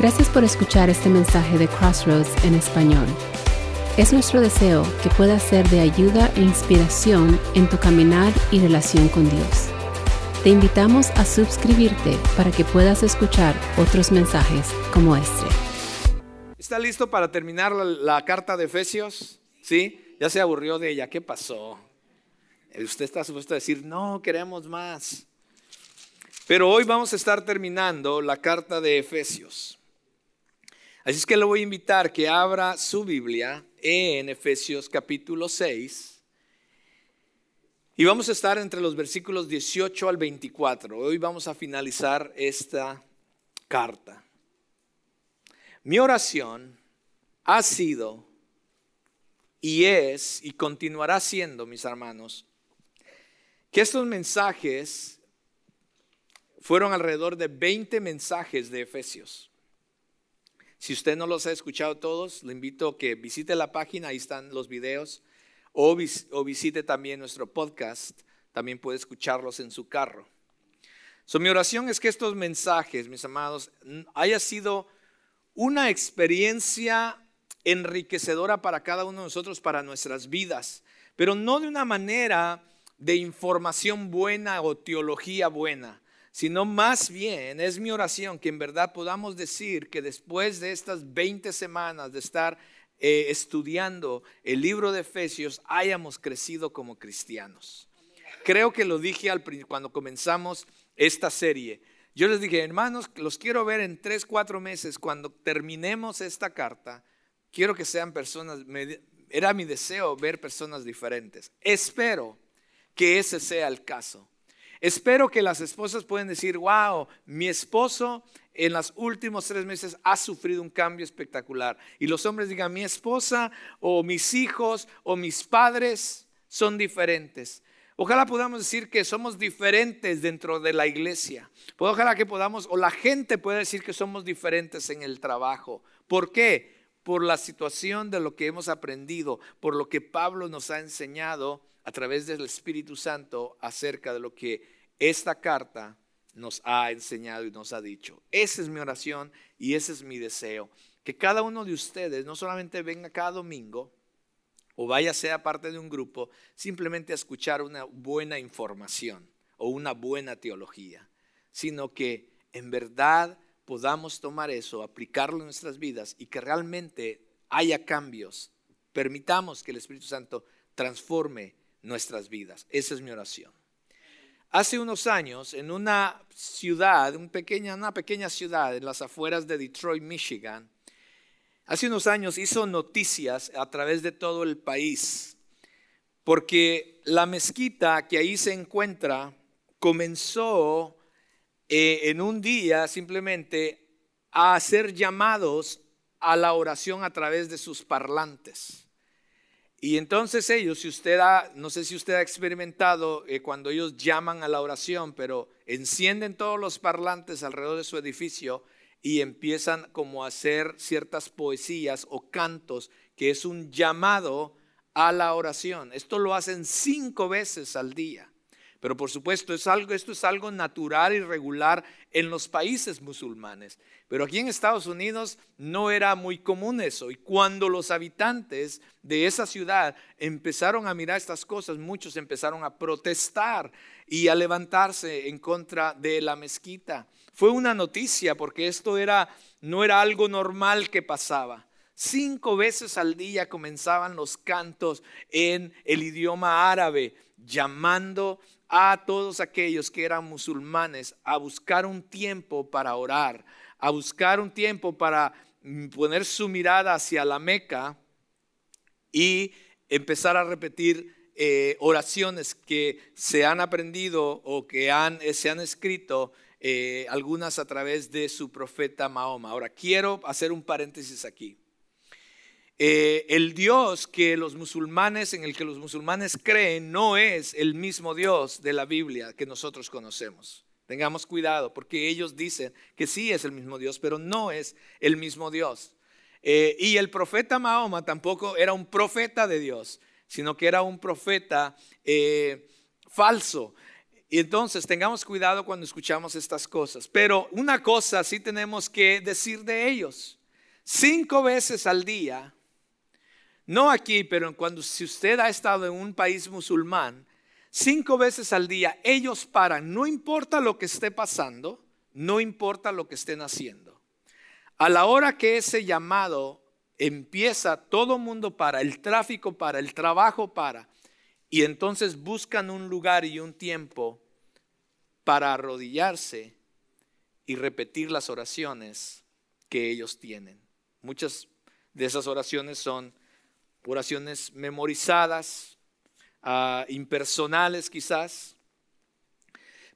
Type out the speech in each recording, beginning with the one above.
Gracias por escuchar este mensaje de Crossroads en español. Es nuestro deseo que pueda ser de ayuda e inspiración en tu caminar y relación con Dios. Te invitamos a suscribirte para que puedas escuchar otros mensajes como este. ¿Está listo para terminar la, la carta de Efesios? ¿Sí? Ya se aburrió de ella. ¿Qué pasó? Usted está supuesto a decir, no, queremos más. Pero hoy vamos a estar terminando la carta de Efesios. Así es que le voy a invitar que abra su Biblia en Efesios capítulo 6. Y vamos a estar entre los versículos 18 al 24. Hoy vamos a finalizar esta carta. Mi oración ha sido y es y continuará siendo, mis hermanos, que estos mensajes fueron alrededor de 20 mensajes de Efesios. Si usted no los ha escuchado todos, le invito a que visite la página, ahí están los videos, o, visite también nuestro podcast, también puede escucharlos en su carro. So, mi oración es que estos mensajes, mis amados, haya sido una experiencia enriquecedora para cada uno de nosotros, para nuestras vidas, pero no de una manera de información buena o teología buena, sino más bien es mi oración que en verdad podamos decir que después de estas 20 semanas de estar eh, estudiando el libro de Efesios, hayamos crecido como cristianos. Creo que lo dije al, cuando comenzamos esta serie. Yo les dije, hermanos, los quiero ver en tres, cuatro meses, cuando terminemos esta carta, quiero que sean personas, era mi deseo ver personas diferentes. Espero que ese sea el caso. Espero que las esposas puedan decir, wow, mi esposo en los últimos tres meses ha sufrido un cambio espectacular. Y los hombres digan, mi esposa o mis hijos o mis padres son diferentes. Ojalá podamos decir que somos diferentes dentro de la iglesia. Ojalá que podamos, o la gente pueda decir que somos diferentes en el trabajo. ¿Por qué? Por la situación de lo que hemos aprendido, por lo que Pablo nos ha enseñado a través del Espíritu Santo acerca de lo que esta carta nos ha enseñado y nos ha dicho. Esa es mi oración y ese es mi deseo. Que cada uno de ustedes no solamente venga cada domingo o vaya a ser parte de un grupo, simplemente a escuchar una buena información o una buena teología, sino que en verdad podamos tomar eso, aplicarlo en nuestras vidas y que realmente haya cambios. Permitamos que el Espíritu Santo transforme nuestras vidas. Esa es mi oración. Hace unos años, en una ciudad, pequeña, una pequeña ciudad en las afueras de Detroit, Michigan, hace unos años hizo noticias a través de todo el país, porque la mezquita que ahí se encuentra comenzó eh, en un día simplemente a hacer llamados a la oración a través de sus parlantes. Y entonces ellos, si usted ha, no sé si usted ha experimentado eh, cuando ellos llaman a la oración, pero encienden todos los parlantes alrededor de su edificio y empiezan como a hacer ciertas poesías o cantos, que es un llamado a la oración. Esto lo hacen cinco veces al día. Pero por supuesto, esto es algo natural y regular en los países musulmanes. Pero aquí en Estados Unidos no era muy común eso. Y cuando los habitantes de esa ciudad empezaron a mirar estas cosas, muchos empezaron a protestar y a levantarse en contra de la mezquita. Fue una noticia porque esto era, no era algo normal que pasaba. Cinco veces al día comenzaban los cantos en el idioma árabe, llamando a todos aquellos que eran musulmanes a buscar un tiempo para orar, a buscar un tiempo para mm, poner su mirada hacia la Meca y empezar a repetir eh, oraciones que se han aprendido o que eh, se han escrito, eh, algunas a través de su profeta Mahoma. Ahora, quiero hacer un paréntesis aquí. Eh, el Dios que los musulmanes, en el que los musulmanes creen, no es el mismo Dios de la Biblia que nosotros conocemos. Tengamos cuidado, porque ellos dicen que sí es el mismo Dios, pero no es el mismo Dios. Eh, y el profeta Mahoma tampoco era un profeta de Dios, sino que era un profeta eh, falso. Y entonces tengamos cuidado cuando escuchamos estas cosas. Pero una cosa sí tenemos que decir de ellos. Cinco veces al día, no aquí, pero cuando si usted ha estado en un país musulmán, cinco veces al día ellos paran, no importa lo que esté pasando, no importa lo que estén haciendo. A la hora que ese llamado empieza, todo mundo para, el tráfico para, el trabajo para, y entonces buscan un lugar y un tiempo para arrodillarse y repetir las oraciones que ellos tienen. Muchas de esas oraciones son oraciones memorizadas, ah, impersonales quizás,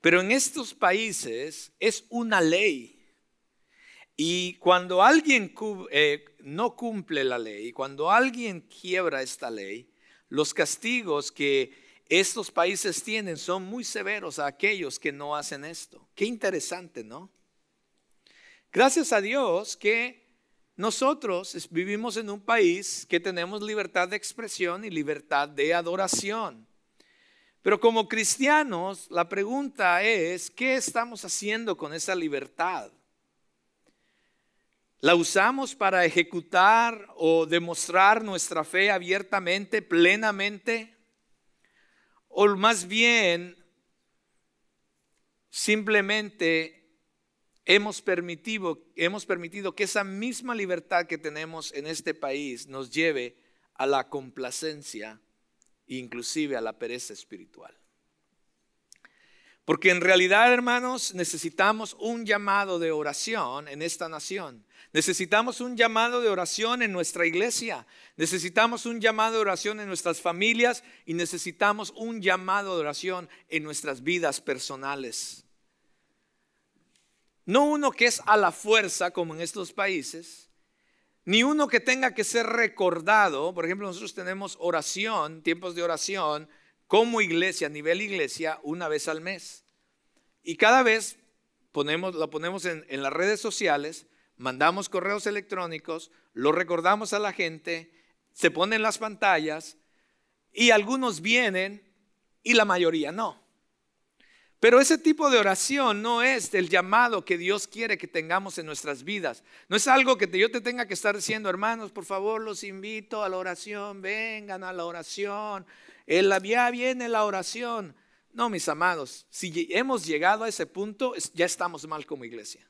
pero en estos países es una ley. Y cuando alguien eh, no cumple la ley, cuando alguien quiebra esta ley, los castigos que estos países tienen son muy severos a aquellos que no hacen esto. Qué interesante, ¿no? Gracias a Dios que nosotros vivimos en un país que tenemos libertad de expresión y libertad de adoración. Pero como cristianos, la pregunta es, ¿qué estamos haciendo con esa libertad? ¿La usamos para ejecutar o demostrar nuestra fe abiertamente, plenamente? ¿O más bien simplemente hemos permitido, que esa misma libertad que tenemos en este país nos lleve a la complacencia inclusive a la pereza espiritual. Porque en realidad, hermanos, necesitamos un llamado de oración en esta nación. Necesitamos un llamado de oración en nuestra iglesia. Necesitamos un llamado de oración en nuestras familias y necesitamos un llamado de oración en nuestras vidas personales. No uno que es a la fuerza como en estos países, ni uno que tenga que ser recordado. Por ejemplo, nosotros tenemos oración, tiempos de oración, como iglesia, a nivel iglesia, una vez al mes. Y cada vez ponemos, lo ponemos en las redes sociales, mandamos correos electrónicos, lo recordamos a la gente, se ponen las pantallas y algunos vienen y la mayoría no. Pero ese tipo de oración no es el llamado que Dios quiere que tengamos en nuestras vidas. No es algo que yo te tenga que estar diciendo, hermanos, por favor, los invito a la oración, vengan a la oración. El, ya viene la oración. No, mis amados, si hemos llegado a ese punto, ya estamos mal como iglesia.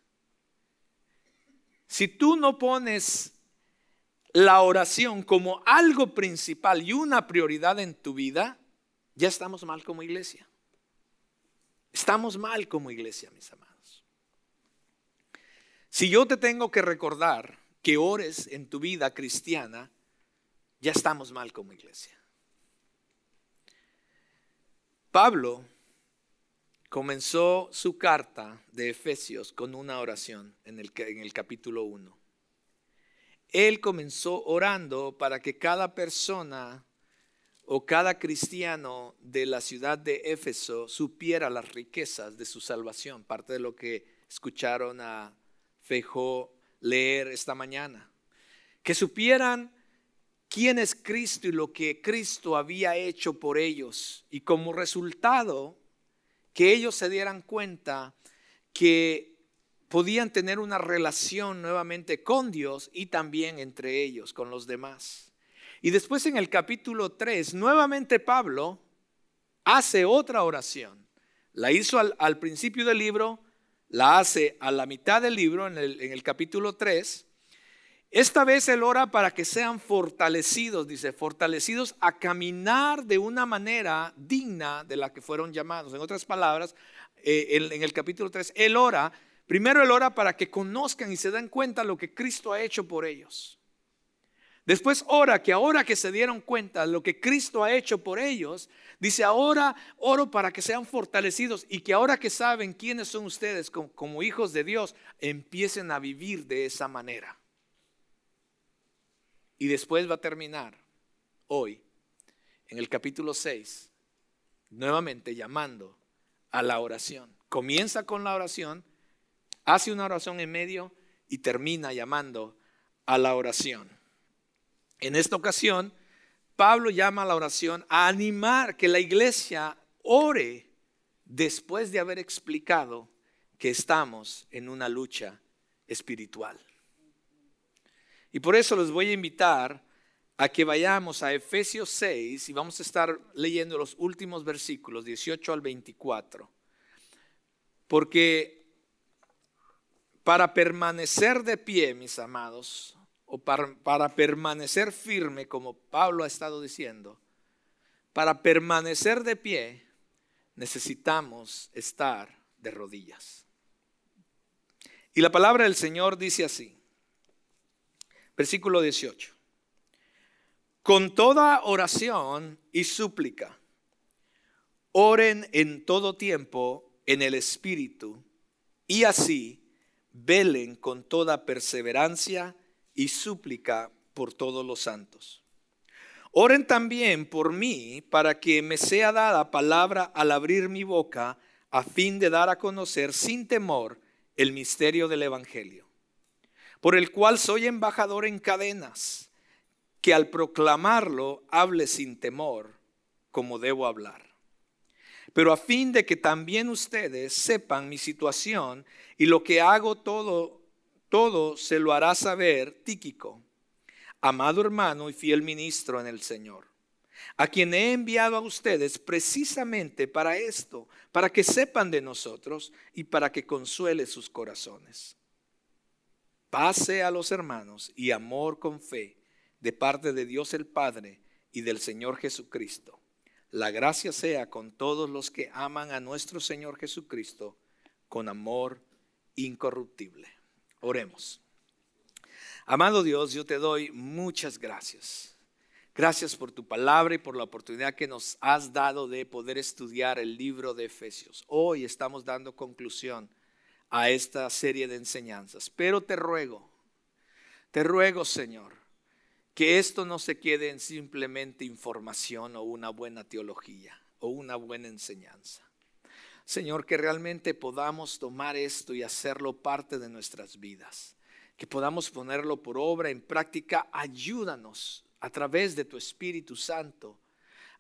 Si tú no pones la oración como algo principal y una prioridad en tu vida, ya estamos mal como iglesia. Estamos mal como iglesia, mis amados. Si yo te tengo que recordar que ores en tu vida cristiana, ya estamos mal como iglesia. Pablo comenzó su carta de Efesios con una oración en el, en el capítulo 1. Él comenzó orando para que cada persona o cada cristiano de la ciudad de Éfeso supiera las riquezas de su salvación, parte de lo que escucharon a Fejó leer esta mañana. Que supieran quién es Cristo y lo que Cristo había hecho por ellos y como resultado que ellos se dieran cuenta que podían tener una relación nuevamente con Dios y también entre ellos, con los demás. Y después en el capítulo 3, nuevamente Pablo hace otra oración. La hizo al, principio del libro, la hace a la mitad del libro, en el, en el capítulo 3. Esta vez él ora para que sean fortalecidos, dice, fortalecidos a caminar de una manera digna de la que fueron llamados. En otras palabras, eh, en, el capítulo 3, él ora, primero él ora para que conozcan y se den cuenta lo que Cristo ha hecho por ellos. Después ora que ahora que se dieron cuenta de lo que Cristo ha hecho por ellos, dice ahora oro para que sean fortalecidos y que ahora que saben quiénes son ustedes como, hijos de Dios, empiecen a vivir de esa manera. Y después va a terminar hoy en el capítulo 6, nuevamente llamando a la oración. Comienza con la oración, hace una oración en medio y termina llamando a la oración. En esta ocasión, Pablo llama a la oración a animar que la iglesia ore después de haber explicado que estamos en una lucha espiritual. Y por eso los voy a invitar a que vayamos a Efesios 6 y vamos a estar leyendo los últimos versículos, 18 al 24. Porque para permanecer de pie, mis amados, o para, permanecer firme, como Pablo ha estado diciendo, para permanecer de pie necesitamos estar de rodillas. Y la palabra del Señor dice así, versículo 18 con toda oración y súplica. Oren en todo tiempo en el Espíritu y así velen con toda perseverancia y súplica por todos los santos. Oren también por mí para que me sea dada palabra al abrir mi boca a fin de dar a conocer sin temor el misterio del Evangelio, por el cual soy embajador en cadenas que al proclamarlo hable sin temor como debo hablar. Pero a fin de que también ustedes sepan mi situación y lo que hago todo, todo se lo hará saber Tíquico, amado hermano y fiel ministro en el Señor, a quien he enviado a ustedes precisamente para esto, para que sepan de nosotros y para que consuele sus corazones. Pase a los hermanos y amor con fe de parte de Dios el Padre y del Señor Jesucristo. La gracia sea con todos los que aman a nuestro Señor Jesucristo con amor incorruptible. Oremos. Amado Dios, yo te doy muchas gracias. Gracias por tu palabra y por la oportunidad que nos has dado de poder estudiar el libro de Efesios. Hoy estamos dando conclusión a esta serie de enseñanzas. Pero te ruego, te ruego Señor, que esto no se quede en simplemente información o una buena teología o una buena enseñanza. Señor, que realmente podamos tomar esto y hacerlo parte de nuestras vidas, que podamos ponerlo por obra, en práctica. Ayúdanos a través de tu Espíritu Santo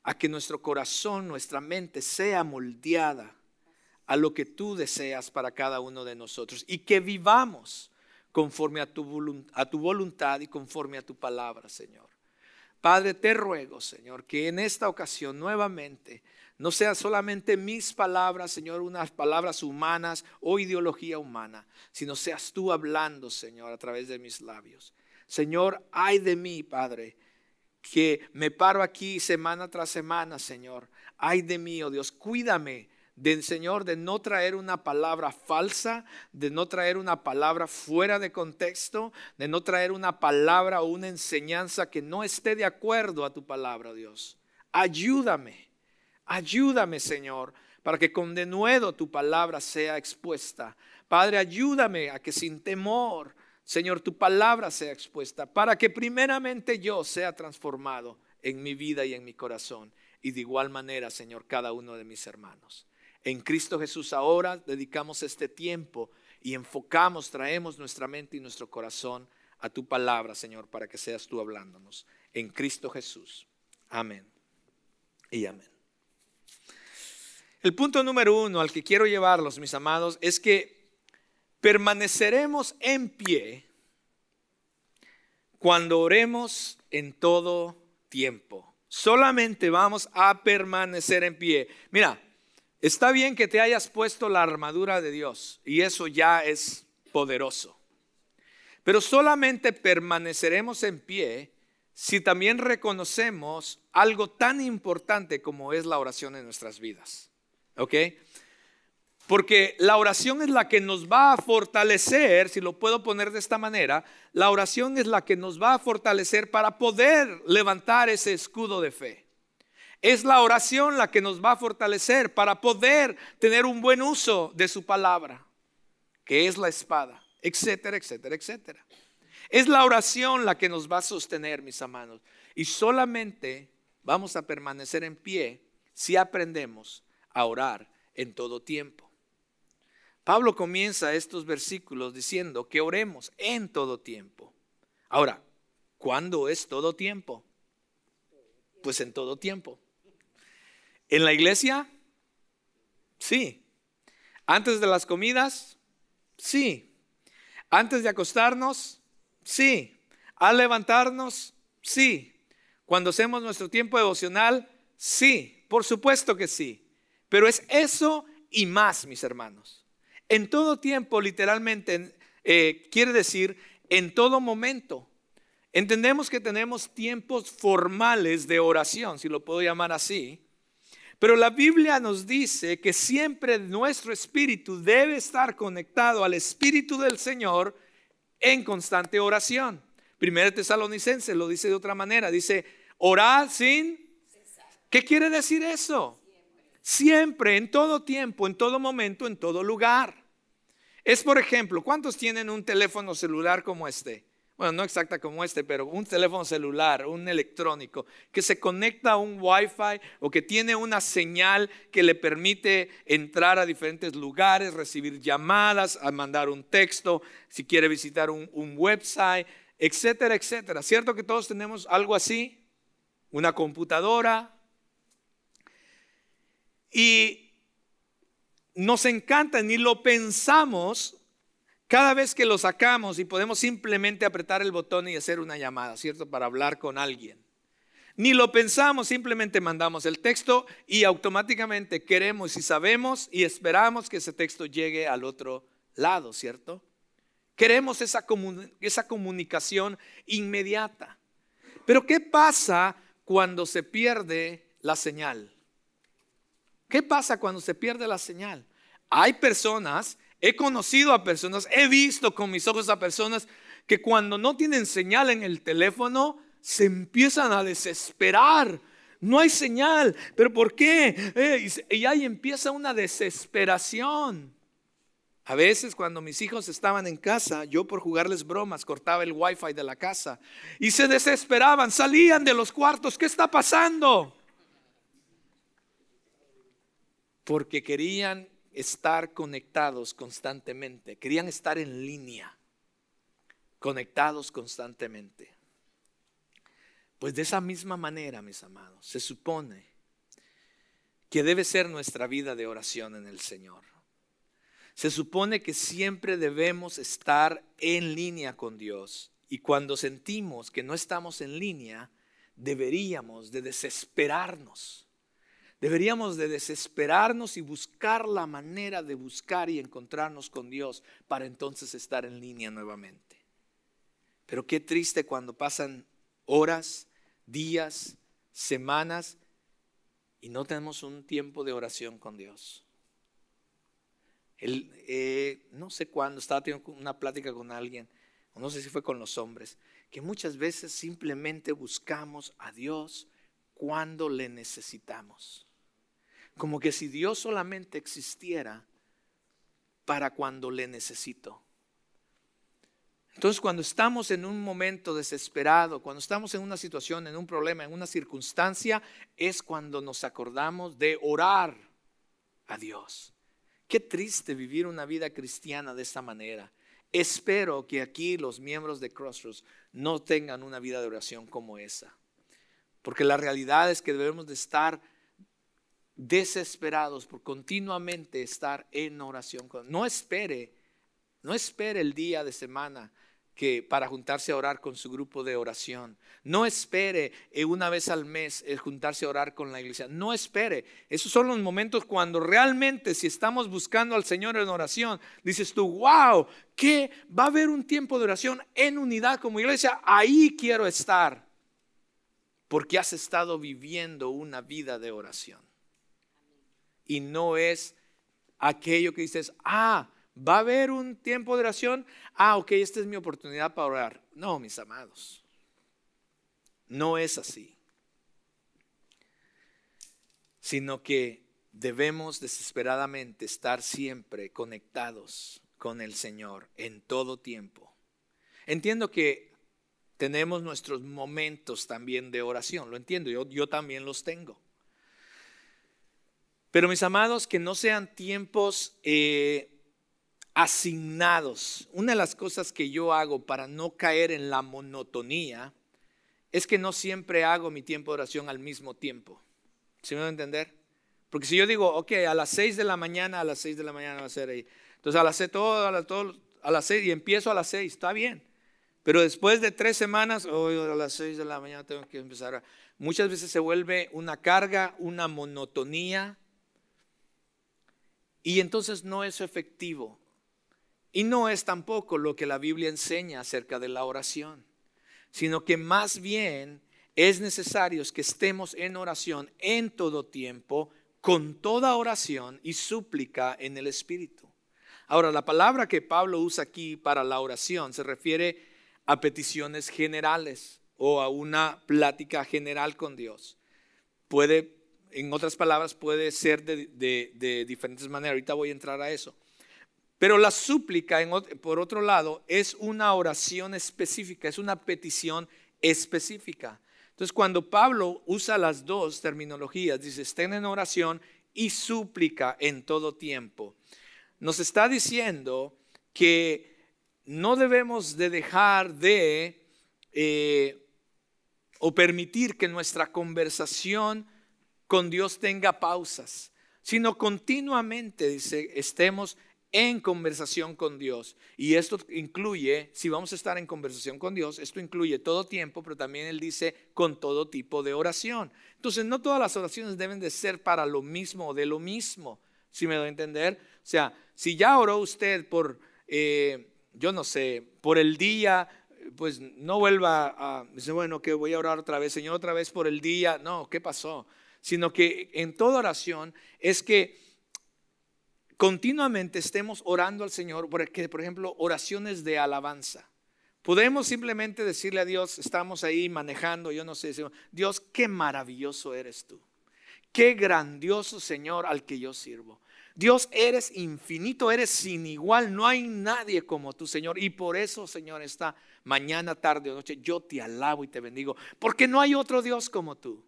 a que nuestro corazón, nuestra mente sea moldeada a lo que tú deseas para cada uno de nosotros y que vivamos conforme a tu, a tu voluntad y conforme a tu palabra, Señor. Padre, te ruego, Señor, que en esta ocasión nuevamente no sean solamente mis palabras, Señor, unas palabras humanas o ideología humana, sino seas tú hablando, Señor, a través de mis labios. Señor, ay de mí, Padre, que me paro aquí semana tras semana, Señor. Ay de mí, oh Dios, cuídame del Señor, de no traer una palabra falsa, de no traer una palabra fuera de contexto, de no traer una palabra o una enseñanza que no esté de acuerdo a tu palabra, Dios. Ayúdame, ayúdame, Señor, para que con denuedo tu palabra sea expuesta. Padre, ayúdame a que sin temor, Señor, tu palabra sea expuesta, para que primeramente yo sea transformado en mi vida y en mi corazón. Y de igual manera, Señor, cada uno de mis hermanos. En Cristo Jesús ahora dedicamos este tiempo y enfocamos, traemos nuestra mente y nuestro corazón a tu palabra, Señor, para que seas tú hablándonos. En Cristo Jesús. Amén. Y amén. El punto número uno al que quiero llevarlos, mis amados, es que permaneceremos en pie cuando oremos en todo tiempo. Solamente vamos a permanecer en pie. Mira, Está bien que te hayas puesto la armadura de Dios y eso ya es poderoso. Pero solamente permaneceremos en pie si también reconocemos algo tan importante como es la oración en nuestras vidas. ¿Ok? Porque la oración es la que nos va a fortalecer, si lo puedo poner de esta manera, la oración es la que nos va a fortalecer para poder levantar ese escudo de fe. Es la oración la que nos va a fortalecer para poder tener un buen uso de su palabra, que es la espada, etcétera, etcétera, etcétera. Es la oración la que nos va a sostener, mis amados. Y solamente vamos a permanecer en pie si aprendemos a orar en todo tiempo. Pablo comienza estos versículos diciendo que oremos en todo tiempo. Ahora, ¿cuándo es todo tiempo? Pues en todo tiempo. En la iglesia, Sí. Antes de las comidas, sí. Antes de acostarnos, sí. Al levantarnos, sí. Cuando hacemos nuestro tiempo devocional, sí. Por supuesto que sí. Pero es eso y más, mis hermanos. En todo tiempo, literalmente, eh, quiere decir en todo momento. Entendemos que tenemos tiempos formales de oración, si lo puedo llamar así, pero la Biblia nos dice que siempre nuestro espíritu debe estar conectado al espíritu del Señor en constante oración. Primero Tesalonicense lo dice de otra manera, dice, orar sin... ¿Qué quiere decir eso? Siempre, en todo tiempo, en todo momento, en todo lugar. Es, por ejemplo, ¿cuántos tienen un teléfono celular como este? bueno, no exacta como este, pero un teléfono celular, un electrónico, que se conecta a un Wi-Fi o que tiene una señal que le permite entrar a diferentes lugares, recibir llamadas, mandar un texto, si quiere visitar un, un website, etcétera, etcétera. ¿Cierto que todos tenemos algo así? Una computadora. Y nos encanta, ni lo pensamos cada vez que lo sacamos y podemos simplemente apretar el botón y hacer una llamada, ¿cierto? Para hablar con alguien. Ni lo pensamos, simplemente mandamos el texto y automáticamente queremos y sabemos y esperamos que ese texto llegue al otro lado, ¿cierto? Queremos esa, esa comunicación inmediata. Pero ¿qué pasa cuando se pierde la señal? ¿Qué pasa cuando se pierde la señal? Hay personas He conocido a personas, he visto con mis ojos a personas que cuando no tienen señal en el teléfono se empiezan a desesperar. No hay señal, pero ¿por qué? Eh, y ahí empieza una desesperación. A veces cuando mis hijos estaban en casa, yo por jugarles bromas cortaba el wifi de la casa y se desesperaban, salían de los cuartos, ¿qué está pasando? Porque querían estar conectados constantemente, querían estar en línea, conectados constantemente. Pues de esa misma manera, mis amados, se supone que debe ser nuestra vida de oración en el Señor. Se supone que siempre debemos estar en línea con Dios y cuando sentimos que no estamos en línea, deberíamos de desesperarnos Deberíamos de desesperarnos y buscar la manera de buscar y encontrarnos con Dios para entonces estar en línea nuevamente. Pero qué triste cuando pasan horas, días, semanas y no tenemos un tiempo de oración con Dios. Eh, no sé cuándo, estaba teniendo una plática con alguien, o no sé si fue con los hombres, que muchas veces simplemente buscamos a Dios cuando le necesitamos como que si Dios solamente existiera para cuando le necesito. Entonces cuando estamos en un momento desesperado, cuando estamos en una situación, en un problema, en una circunstancia, es cuando nos acordamos de orar a Dios. Qué triste vivir una vida cristiana de esta manera. Espero que aquí los miembros de Crossroads no tengan una vida de oración como esa. Porque la realidad es que debemos de estar desesperados por continuamente estar en oración. No espere, no espere el día de semana que para juntarse a orar con su grupo de oración. No espere eh, una vez al mes el juntarse a orar con la iglesia. No espere. Esos son los momentos cuando realmente si estamos buscando al Señor en oración, dices tú, wow, que va a haber un tiempo de oración en unidad como iglesia. Ahí quiero estar. Porque has estado viviendo una vida de oración y no es aquello que dices, ah, va a haber un tiempo de oración, ah, ok, esta es mi oportunidad para orar. No, mis amados, no es así, sino que debemos desesperadamente estar siempre conectados con el Señor en todo tiempo. Entiendo que tenemos nuestros momentos también de oración, lo entiendo, yo, yo también los tengo. Pero mis amados, que no sean tiempos eh, asignados. Una de las cosas que yo hago para no caer en la monotonía es que no siempre hago mi tiempo de oración al mismo tiempo. ¿Sí me van a entender? Porque si yo digo, ok, a las 6 de la mañana, a las 6 de la mañana va a ser ahí. Entonces a las 6, todo, a las, todo, a las 6 y empiezo a las 6, está bien. Pero después de tres semanas, hoy a las 6 de la mañana tengo que empezar. Muchas veces se vuelve una carga, una monotonía. Y entonces no es efectivo. Y no es tampoco lo que la Biblia enseña acerca de la oración, sino que más bien es necesario que estemos en oración en todo tiempo, con toda oración y súplica en el Espíritu. Ahora, la palabra que Pablo usa aquí para la oración se refiere a peticiones generales o a una plática general con Dios. Puede, en otras palabras, puede ser de, diferentes maneras. Ahorita voy a entrar a eso. Pero la súplica, por otro lado, es una oración específica, es una petición específica. Entonces, cuando Pablo usa las dos terminologías, dice, estén en oración y súplica en todo tiempo, nos está diciendo que no debemos de dejar de eh, o permitir que nuestra conversación con Dios tenga pausas, sino continuamente, dice, estemos en conversación con Dios. Y esto incluye, si vamos a estar en conversación con Dios, esto incluye todo tiempo, pero también Él dice con todo tipo de oración. Entonces, no todas las oraciones deben de ser para lo mismo o de lo mismo, si me doy a entender. O sea, si ya oró usted por, eh, yo no sé, por el día, pues no vuelva a, dice, bueno, que voy a orar otra vez, Señor, otra vez por el día. No, ¿qué pasó? Sino que en toda oración es que continuamente estemos orando al Señor, porque, por ejemplo, oraciones de alabanza. Podemos simplemente decirle a Dios, estamos ahí manejando, yo no sé, Dios, qué maravilloso eres tú. Qué grandioso Señor al que yo sirvo. Dios, eres infinito, eres sin igual, no hay nadie como tú, Señor. Y por eso, Señor, esta mañana, tarde o noche, yo te alabo y te bendigo, porque no hay otro Dios como tú.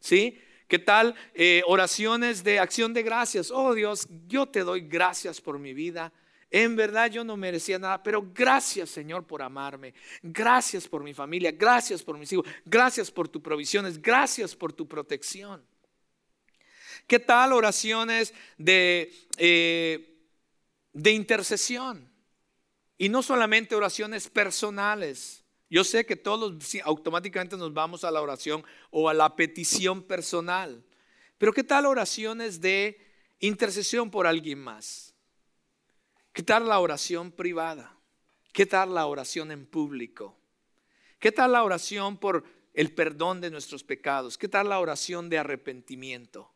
¿Sí? ¿Qué tal eh, oraciones de acción de gracias? Oh Dios, yo te doy gracias por mi vida. En verdad yo no merecía nada, pero gracias Señor por amarme. Gracias por mi familia, gracias por mis hijos, gracias por tus provisiones, gracias por tu protección. ¿Qué tal oraciones de, eh, de intercesión? Y no solamente oraciones personales. Yo sé que todos automáticamente nos vamos a la oración o a la petición personal. Pero ¿qué tal oraciones de intercesión por alguien más? ¿Qué tal la oración privada? ¿Qué tal la oración en público? ¿Qué tal la oración por el perdón de nuestros pecados? ¿Qué tal la oración de arrepentimiento?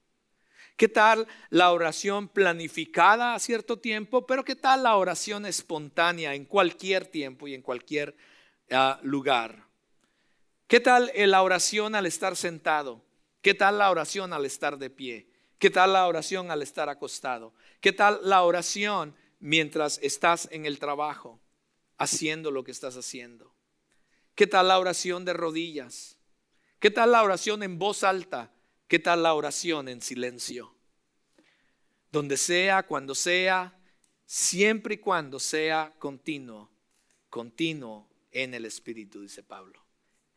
¿Qué tal la oración planificada a cierto tiempo? Pero ¿qué tal la oración espontánea en cualquier tiempo y en cualquier lugar. ¿Qué tal la oración al estar sentado? ¿Qué tal la oración al estar de pie? ¿Qué tal la oración al estar acostado? ¿Qué tal la oración mientras estás en el trabajo, haciendo lo que estás haciendo? ¿Qué tal la oración de rodillas? ¿Qué tal la oración en voz alta? ¿Qué tal la oración en silencio? Donde sea, cuando sea, siempre y cuando sea continuo, continuo en el Espíritu, dice Pablo,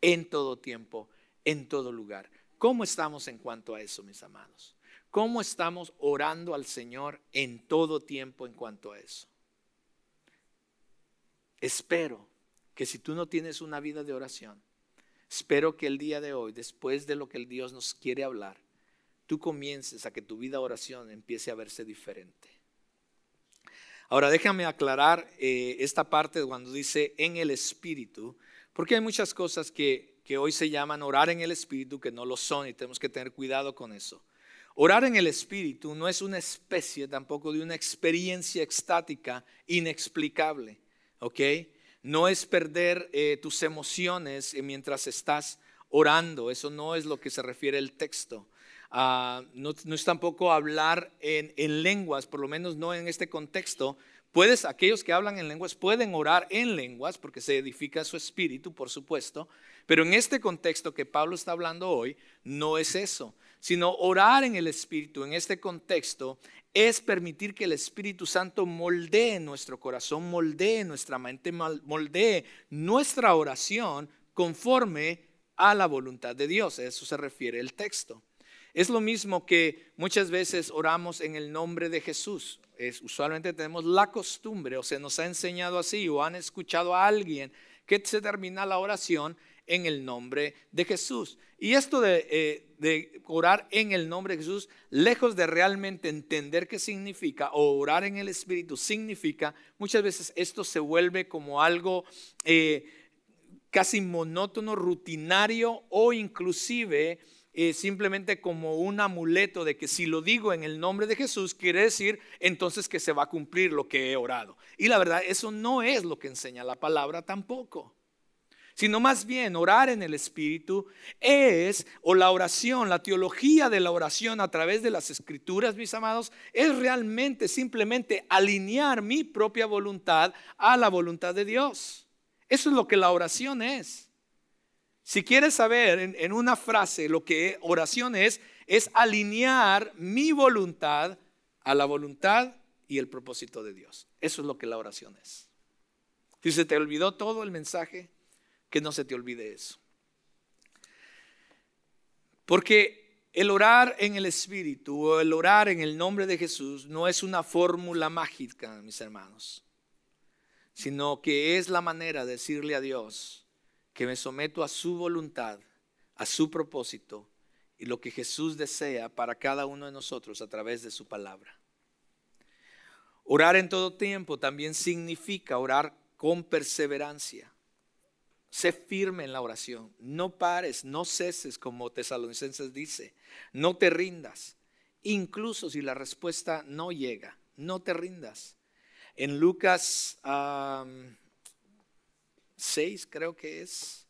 en todo tiempo, en todo lugar. ¿Cómo estamos en cuanto a eso, mis amados? ¿Cómo estamos orando al Señor en todo tiempo en cuanto a eso? Espero que si tú no tienes una vida de oración, espero que el día de hoy, después de lo que el Dios nos quiere hablar, tú comiences a que tu vida de oración empiece a verse diferente. Ahora déjame aclarar eh, esta parte cuando dice en el Espíritu, porque hay muchas cosas que, que hoy se llaman orar en el Espíritu que no lo son y tenemos que tener cuidado con eso. Orar en el Espíritu no es una especie tampoco de una experiencia extática inexplicable, ¿ok? No es perder eh, tus emociones mientras estás orando, eso no es lo que se refiere el texto. Ah, no, es tampoco hablar en, en, lenguas, por lo menos no en este contexto. Puedes, aquellos que hablan en lenguas pueden orar en lenguas porque se edifica su espíritu, por supuesto, pero en este contexto que Pablo está hablando hoy, no es eso, sino orar en el espíritu, en este contexto, es permitir que el Espíritu Santo moldee nuestro corazón, moldee nuestra mente, moldee nuestra oración conforme a la voluntad de Dios. A eso se refiere el texto. Es lo mismo que muchas veces oramos en el nombre de Jesús. Es, usualmente tenemos la costumbre o se nos ha enseñado así o han escuchado a alguien que se termina la oración en el nombre de Jesús. Y esto eh, de, orar en el nombre de Jesús, lejos de realmente entender qué significa, o orar en el Espíritu significa, muchas veces esto se vuelve como algo eh, casi monótono, rutinario o inclusive eh, simplemente como un amuleto de que si lo digo en el nombre de Jesús, quiere decir entonces que se va a cumplir lo que he orado. Y la verdad, eso no es lo que enseña la palabra tampoco sino más bien orar en el Espíritu es, o la oración, la teología de la oración a través de las escrituras, mis amados, es realmente simplemente alinear mi propia voluntad a la voluntad de Dios. Eso es lo que la oración es. Si quieres saber en, una frase lo que oración es, es alinear mi voluntad a la voluntad y el propósito de Dios. Eso es lo que la oración es. Si se te olvidó todo el mensaje, que no se te olvide eso. Porque el orar en el Espíritu o el orar en el nombre de Jesús no es una fórmula mágica, mis hermanos, sino que es la manera de decirle a Dios que me someto a su voluntad, a su propósito y lo que Jesús desea para cada uno de nosotros a través de su palabra. Orar en todo tiempo también significa orar con perseverancia. Sé firme en la oración. No pares, no ceses, como Tesalonicenses dice. No te rindas. Incluso si la respuesta no llega, no te rindas. En Lucas 6, creo que es.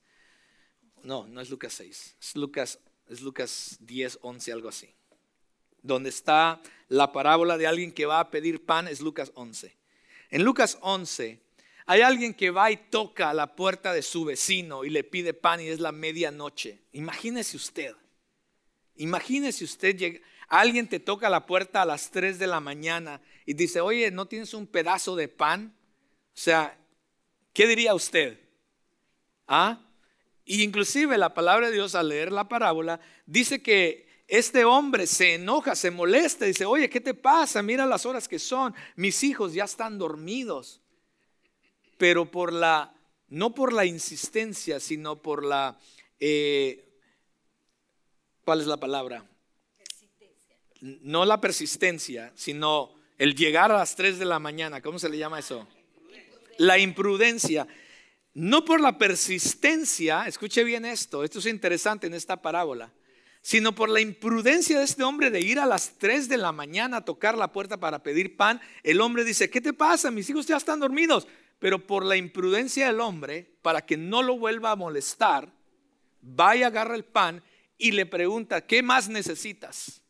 No, no es Lucas 6. Es Lucas, es Lucas 10, 11, algo así. Donde está la parábola de alguien que va a pedir pan, es Lucas 11. En Lucas 11 hay alguien que va y toca a la puerta de su vecino y le pide pan y es la medianoche. Imagínese usted. Imagínese usted, alguien te toca la puerta a las 3 de la mañana y dice, oye, ¿no tienes un pedazo de pan? O sea, ¿qué diría usted? ¿Ah? Y inclusive la palabra de Dios al leer la parábola dice que este hombre se enoja, se molesta, dice, oye, ¿qué te pasa? Mira las horas que son, mis hijos ya están dormidos pero por la, no por la insistencia, sino por la, eh, ¿cuál es la palabra? No la persistencia, sino el llegar a las 3 de la mañana, ¿cómo se le llama eso? La imprudencia. No por la persistencia, escuche bien esto, esto es interesante en esta parábola, sino por la imprudencia de este hombre de ir a las 3 de la mañana a tocar la puerta para pedir pan. El hombre dice, ¿qué te pasa? Mis hijos ya están dormidos pero por la imprudencia del hombre, para que no lo vuelva a molestar, va y agarra el pan y le pregunta, ¿qué más necesitas?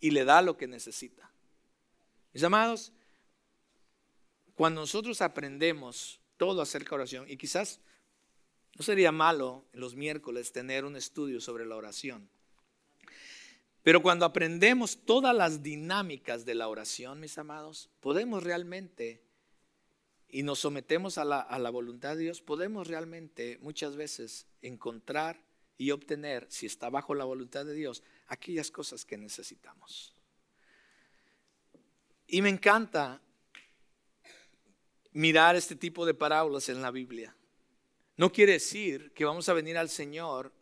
Y le da lo que necesita. Mis amados, cuando nosotros aprendemos todo acerca de oración, y quizás no sería malo los miércoles tener un estudio sobre la oración, pero cuando aprendemos todas las dinámicas de la oración, mis amados, podemos realmente y nos sometemos a la, voluntad de Dios, podemos realmente muchas veces encontrar y obtener, si está bajo la voluntad de Dios, aquellas cosas que necesitamos. Y me encanta mirar este tipo de parábolas en la Biblia. No quiere decir que vamos a venir al Señor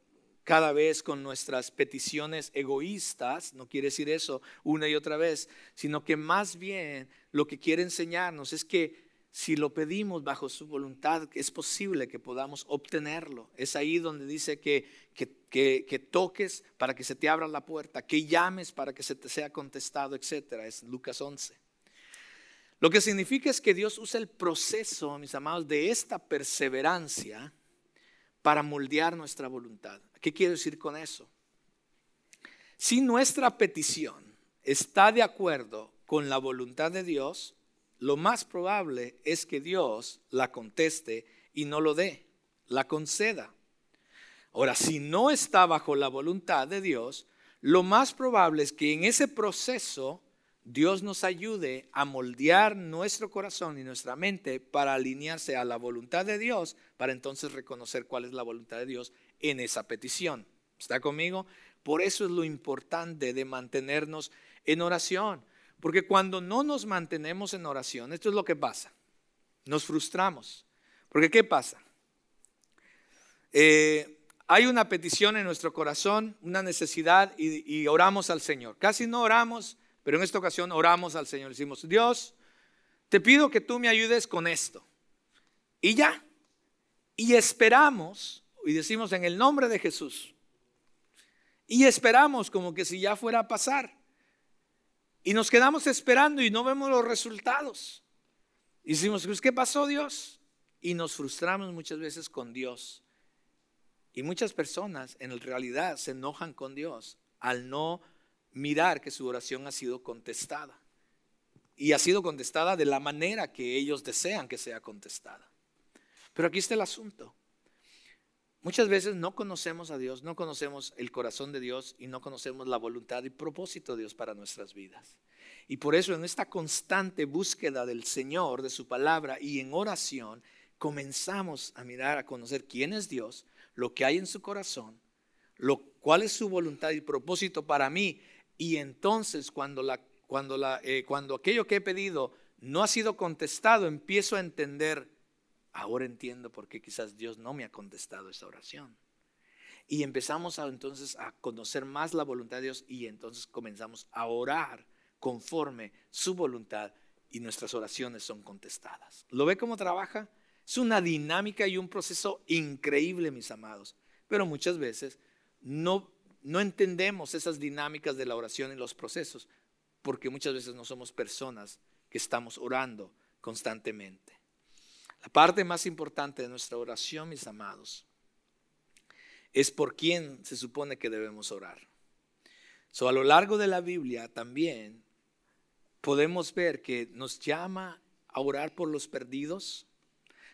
cada vez con nuestras peticiones egoístas, no quiere decir eso una y otra vez, sino que más bien lo que quiere enseñarnos es que si lo pedimos bajo su voluntad, es posible que podamos obtenerlo. Es ahí donde dice que, que, toques para que se te abra la puerta, que llames para que se te sea contestado, etc. Es Lucas 11. Lo que significa es que Dios usa el proceso, mis amados, de esta perseverancia para moldear nuestra voluntad. ¿Qué quiero decir con eso? Si nuestra petición está de acuerdo con la voluntad de Dios, lo más probable es que Dios la conteste y no lo dé, la conceda. Ahora, si no está bajo la voluntad de Dios, lo más probable es que en ese proceso Dios nos ayude a moldear nuestro corazón y nuestra mente para alinearse a la voluntad de Dios, para entonces reconocer cuál es la voluntad de Dios en esa petición. ¿Está conmigo? Por eso es lo importante de mantenernos en oración. Porque cuando no nos mantenemos en oración, esto es lo que pasa. Nos frustramos. Porque ¿qué pasa? Eh, hay una petición en nuestro corazón, una necesidad y, oramos al Señor. Casi no oramos, pero en esta ocasión oramos al Señor. Decimos, Dios, te pido que tú me ayudes con esto. Y ya. Y esperamos, y decimos en el nombre de Jesús. Y esperamos como que si ya fuera a pasar. Y nos quedamos esperando y no vemos los resultados. Y decimos, pues, ¿qué pasó Dios? Y nos frustramos muchas veces con Dios. Y muchas personas en realidad se enojan con Dios al no mirar que su oración ha sido contestada. Y ha sido contestada de la manera que ellos desean que sea contestada. Pero aquí está el asunto. Muchas veces no conocemos a Dios, no conocemos el corazón de Dios y no conocemos la voluntad y propósito de Dios para nuestras vidas. Y por eso en esta constante búsqueda del Señor, de su palabra y en oración, comenzamos a mirar, a conocer quién es Dios, lo que hay en su corazón, lo, cuál es su voluntad y propósito para mí. Y entonces cuando, cuando, eh, cuando aquello que he pedido no ha sido contestado, empiezo a entender, ahora entiendo por qué quizás Dios no me ha contestado esa oración. Y empezamos a, entonces a conocer más la voluntad de Dios y entonces comenzamos a orar conforme su voluntad y nuestras oraciones son contestadas. ¿Lo ve cómo trabaja? Es una dinámica y un proceso increíble, mis amados. Pero muchas veces no, no entendemos esas dinámicas de la oración y los procesos, porque muchas veces no somos personas que estamos orando constantemente. La parte más importante de nuestra oración, mis amados, es por quién se supone que debemos orar. So, a lo largo de la Biblia también podemos ver que nos llama a orar por los perdidos,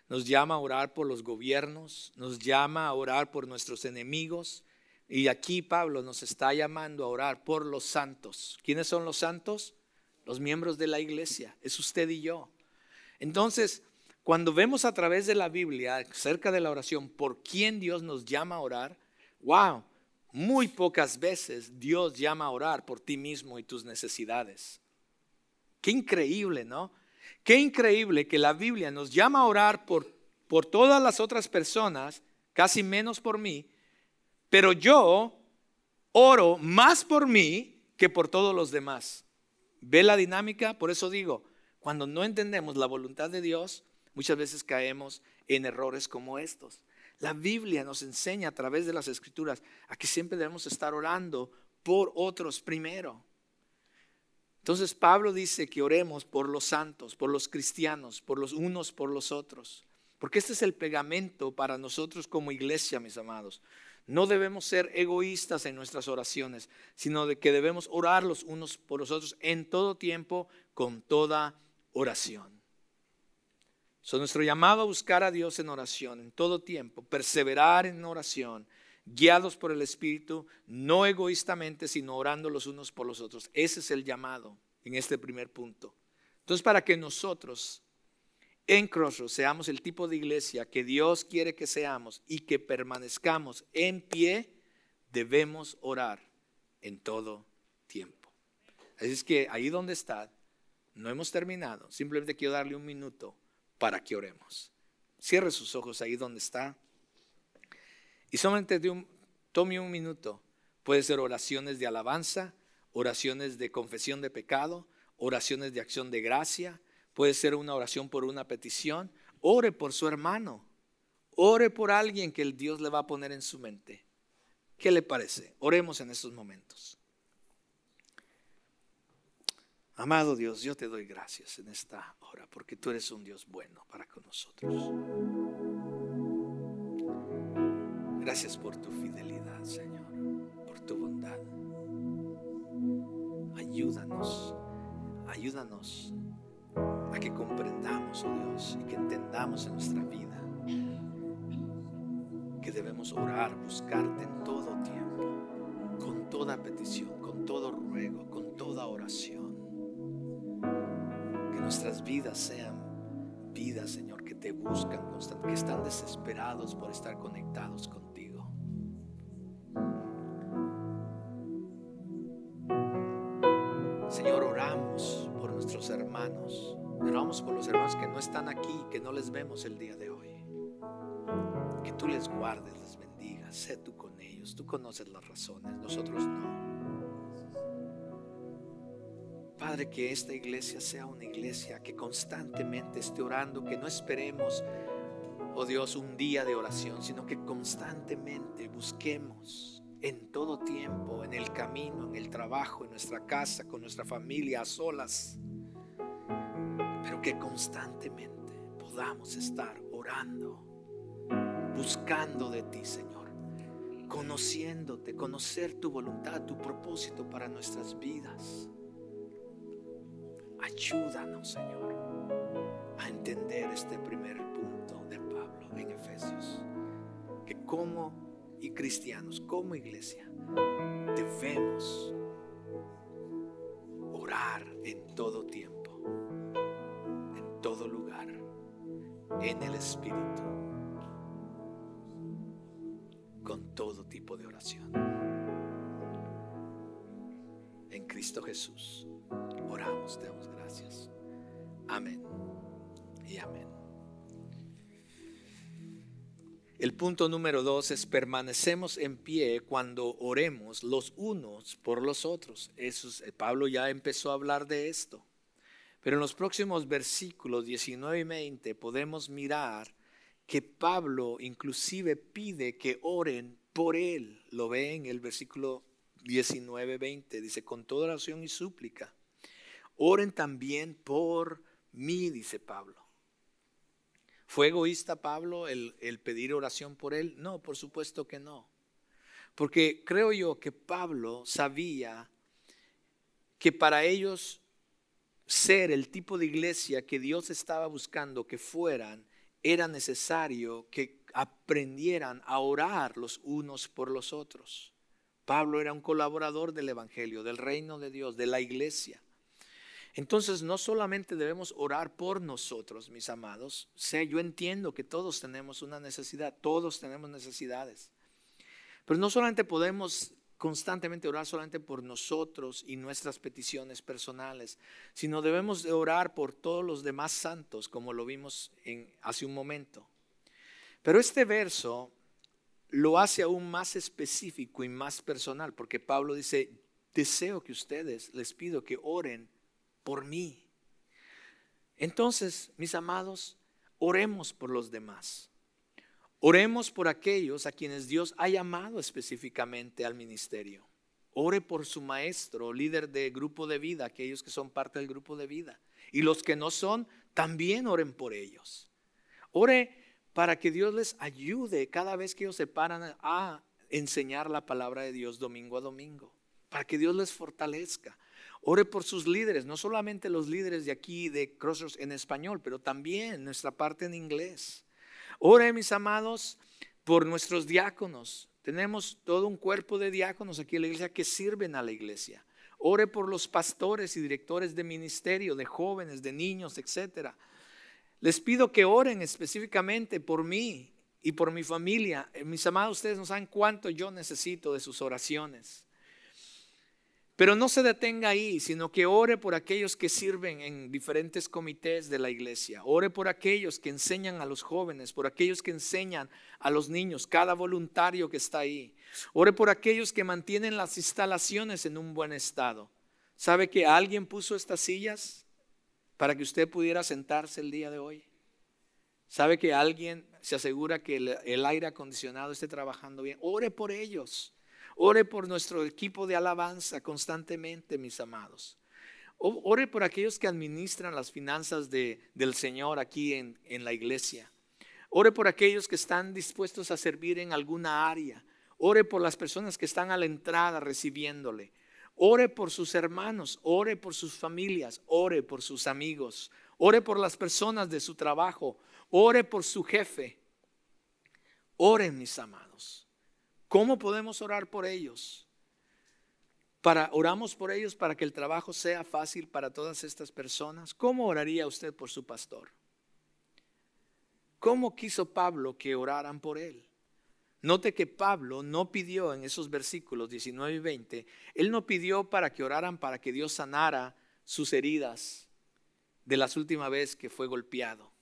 nos llama a orar por los gobiernos, nos llama a orar por nuestros enemigos. Y aquí Pablo nos está llamando a orar por los santos. ¿Quiénes son los santos? Los miembros de la iglesia. Es usted y yo. Entonces, cuando vemos a través de la Biblia, cerca de la oración, por quién Dios nos llama a orar, wow, muy pocas veces Dios llama a orar por ti mismo y tus necesidades. Qué increíble, ¿no? Qué increíble que la Biblia nos llama a orar por, por todas las otras personas, casi menos por mí, pero yo oro más por mí que por todos los demás. ¿Ve la dinámica? Por eso digo, cuando no entendemos la voluntad de Dios, muchas veces caemos en errores como estos. La Biblia nos enseña a través de las escrituras a que siempre debemos estar orando por otros primero. Entonces Pablo dice que oremos por los santos, por los cristianos, por los unos, por los otros. Porque este es el pegamento para nosotros como iglesia, mis amados. No debemos ser egoístas en nuestras oraciones, sino de que debemos orar los unos por los otros en todo tiempo, con toda oración. So, nuestro llamado a buscar a Dios en oración, en todo tiempo, perseverar en oración, guiados por el Espíritu, no egoístamente, sino orando los unos por los otros. Ese es el llamado en este primer punto. Entonces, para que nosotros en Crossroads seamos el tipo de iglesia que Dios quiere que seamos y que permanezcamos en pie, debemos orar en todo tiempo. Así es que ahí donde está, no hemos terminado. Simplemente quiero darle un minuto para que oremos. Cierre sus ojos ahí donde está. Y solamente tome un minuto. Puede ser oraciones de alabanza, oraciones de confesión de pecado, oraciones de acción de gracia. Puede ser una oración por una petición. Ore por su hermano. Ore por alguien que el Dios le va a poner en su mente. ¿Qué le parece? Oremos en estos momentos. Amado Dios, yo te doy gracias en esta hora porque tú eres un Dios bueno para con nosotros. Gracias por tu fidelidad, Señor, por tu bondad. Ayúdanos, ayúdanos a que comprendamos, oh Dios, y que entendamos en nuestra vida que debemos orar, buscarte en todo tiempo, con toda petición, con todo ruego, con toda oración. Que nuestras vidas sean vidas, Señor, que te buscan constantemente, que están desesperados por estar conectados contigo que no les vemos el día de hoy. Que tú les guardes, les bendigas, sé tú con ellos. Tú conoces las razones, nosotros no. Padre, que esta iglesia sea una iglesia que constantemente esté orando, que no esperemos, oh Dios, un día de oración, sino que constantemente busquemos en todo tiempo, en el camino, en el trabajo, en nuestra casa, con nuestra familia, a solas, pero que constantemente podamos estar orando, buscando de ti, Señor, conociéndote, conocer tu voluntad, tu propósito para nuestras vidas. Ayúdanos, Señor, a entender este primer punto de Pablo en Efesios. Que como y cristianos, como iglesia, debemos orar en todo tiempo, en todo lugar, en el Espíritu, con todo tipo de oración. En Cristo Jesús oramos, damos gracias. Amén y amén. El punto número dos es permanecemos en pie cuando oremos los unos por los otros. Eso es, Pablo ya empezó a hablar de esto. Pero en los próximos versículos 19 y 20 podemos mirar que Pablo inclusive pide que oren por él. Lo ve en el versículo 19, 20. Dice, con toda oración y súplica Oren también por mí, dice Pablo. ¿Fue egoísta Pablo el, pedir oración por él? No, por supuesto que no. Porque creo yo que Pablo sabía que para ellos ser el tipo de iglesia que Dios estaba buscando que fueran, era necesario que aprendieran a orar los unos por los otros. Pablo era un colaborador del Evangelio, del reino de Dios, de la iglesia. Entonces no solamente debemos orar por nosotros, mis amados. Sé, yo entiendo que todos tenemos una necesidad, todos tenemos necesidades. Pero no solamente podemos constantemente orar solamente por nosotros y nuestras peticiones personales, sino debemos de orar por todos los demás santos, como lo vimos hace un momento. Pero este verso lo hace aún más específico y más personal, porque Pablo dice, deseo que ustedes, les pido que oren por mí. Entonces, mis amados, oremos por los demás. Oremos por aquellos a quienes Dios ha llamado específicamente al ministerio. Ore por su maestro, líder de grupo de vida, aquellos que son parte del grupo de vida. Y los que no son, también oren por ellos. Ore para que Dios les ayude cada vez que ellos se paran a enseñar la palabra de Dios domingo a domingo. Para que Dios les fortalezca. Ore por sus líderes, no solamente los líderes de aquí de Crossroads en español, pero también nuestra parte en inglés. Ore, mis amados, por nuestros diáconos. Tenemos todo un cuerpo de diáconos aquí en la iglesia que sirven a la iglesia. Ore por los pastores y directores de ministerio, de jóvenes, de niños, etc. Les pido que oren específicamente por mí y por mi familia. Eh, mis amados, ustedes no saben cuánto yo necesito de sus oraciones. Pero no se detenga ahí, sino que ore por aquellos que sirven en diferentes comités de la iglesia. Ore por aquellos que enseñan a los jóvenes, por aquellos que enseñan a los niños, cada voluntario que está ahí. Ore por aquellos que mantienen las instalaciones en un buen estado. ¿Sabe que alguien puso estas sillas para que usted pudiera sentarse el día de hoy? ¿Sabe que alguien se asegura que el, aire acondicionado esté trabajando bien? Ore por ellos. Ore por nuestro equipo de alabanza constantemente, mis amados. Ore por aquellos que administran las finanzas del Señor aquí en, en la iglesia. Ore por aquellos que están dispuestos a servir en alguna área. Ore por las personas que están a la entrada recibiéndole. Ore por sus hermanos, ore por sus familias, ore por sus amigos, ore por las personas de su trabajo, ore por su jefe. Ore, mis amados. ¿Cómo podemos orar por ellos? Para, oramos por ellos para que el trabajo sea fácil para todas estas personas. ¿Cómo oraría usted por su pastor? ¿Cómo quiso Pablo que oraran por él? Note que Pablo no pidió en esos versículos 19 y 20, él no pidió para que oraran para que Dios sanara sus heridas de las últimas veces que fue golpeado.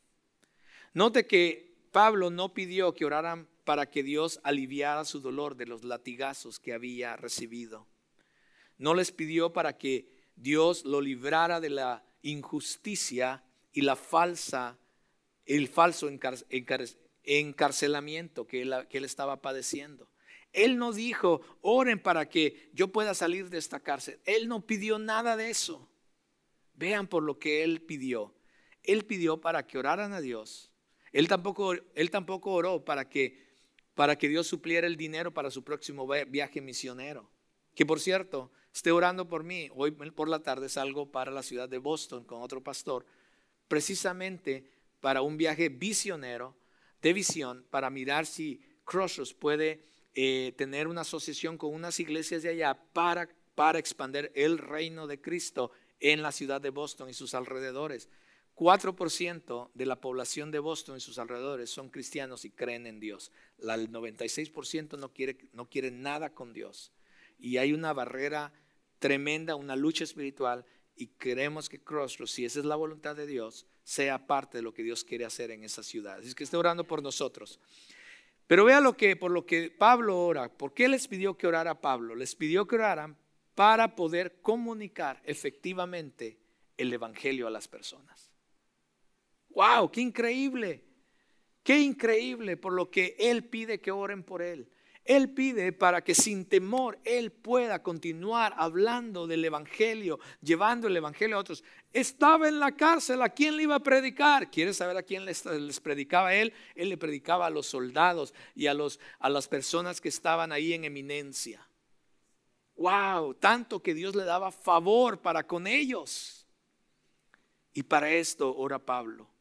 Note que Pablo no pidió que oraran para que Dios aliviara su dolor de los latigazos que había recibido. No les pidió para que Dios lo librara de la injusticia y la falsa, el falso encarcelamiento que él, que él estaba padeciendo. Él no dijo, oren para que yo pueda salir de esta cárcel. Él no pidió nada de eso. Vean por lo que él pidió. Él pidió para que oraran a Dios. Él tampoco, él tampoco oró para que, para que Dios supliera el dinero para su próximo viaje misionero. Que por cierto, esté orando por mí. Hoy por la tarde salgo para la ciudad de Boston con otro pastor, precisamente para un viaje visionero, de visión, para mirar si Crossroads puede eh, tener una asociación con unas iglesias de allá para, para expandir el reino de Cristo en la ciudad de Boston y sus alrededores. 4% de la población de Boston y sus alrededores son cristianos y creen en Dios. el 96% no quiere, no quiere nada con Dios. Y hay una barrera tremenda, una lucha espiritual y queremos que Crossroads, si esa es la voluntad de Dios, sea parte de lo que Dios quiere hacer en esa ciudad. Así que esté orando por nosotros. Pero vea lo que, por lo que Pablo ora. ¿Por qué les pidió que orara Pablo? Les pidió que oraran para poder comunicar efectivamente el Evangelio a las personas. ¡Wow! ¡Qué increíble! ¡Qué increíble por lo que Él pide que oren por Él! Él pide para que sin temor Él pueda continuar hablando del Evangelio, llevando el Evangelio a otros. Estaba en la cárcel, ¿a quién le iba a predicar? ¿Quieres saber a quién les, predicaba Él? Él le predicaba a los soldados y a, los, a las personas que estaban ahí en eminencia. ¡Wow! Tanto que Dios le daba favor para con ellos. Y para esto ora Pablo.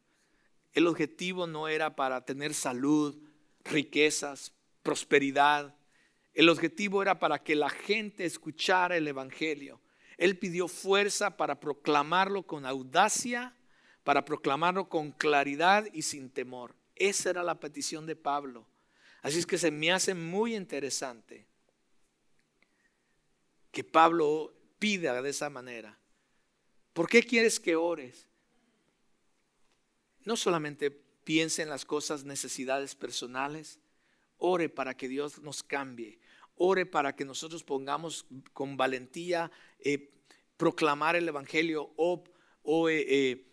El objetivo no era para tener salud, riquezas, prosperidad. El objetivo era para que la gente escuchara el Evangelio. Él pidió fuerza para proclamarlo con audacia, para proclamarlo con claridad y sin temor. Esa era la petición de Pablo. Así es que se me hace muy interesante que Pablo pida de esa manera. ¿Por qué quieres que ores? No solamente piense en las cosas, necesidades personales, Ore para que Dios nos cambie. Ore para que nosotros pongamos con valentía eh, proclamar el Evangelio o, eh, eh,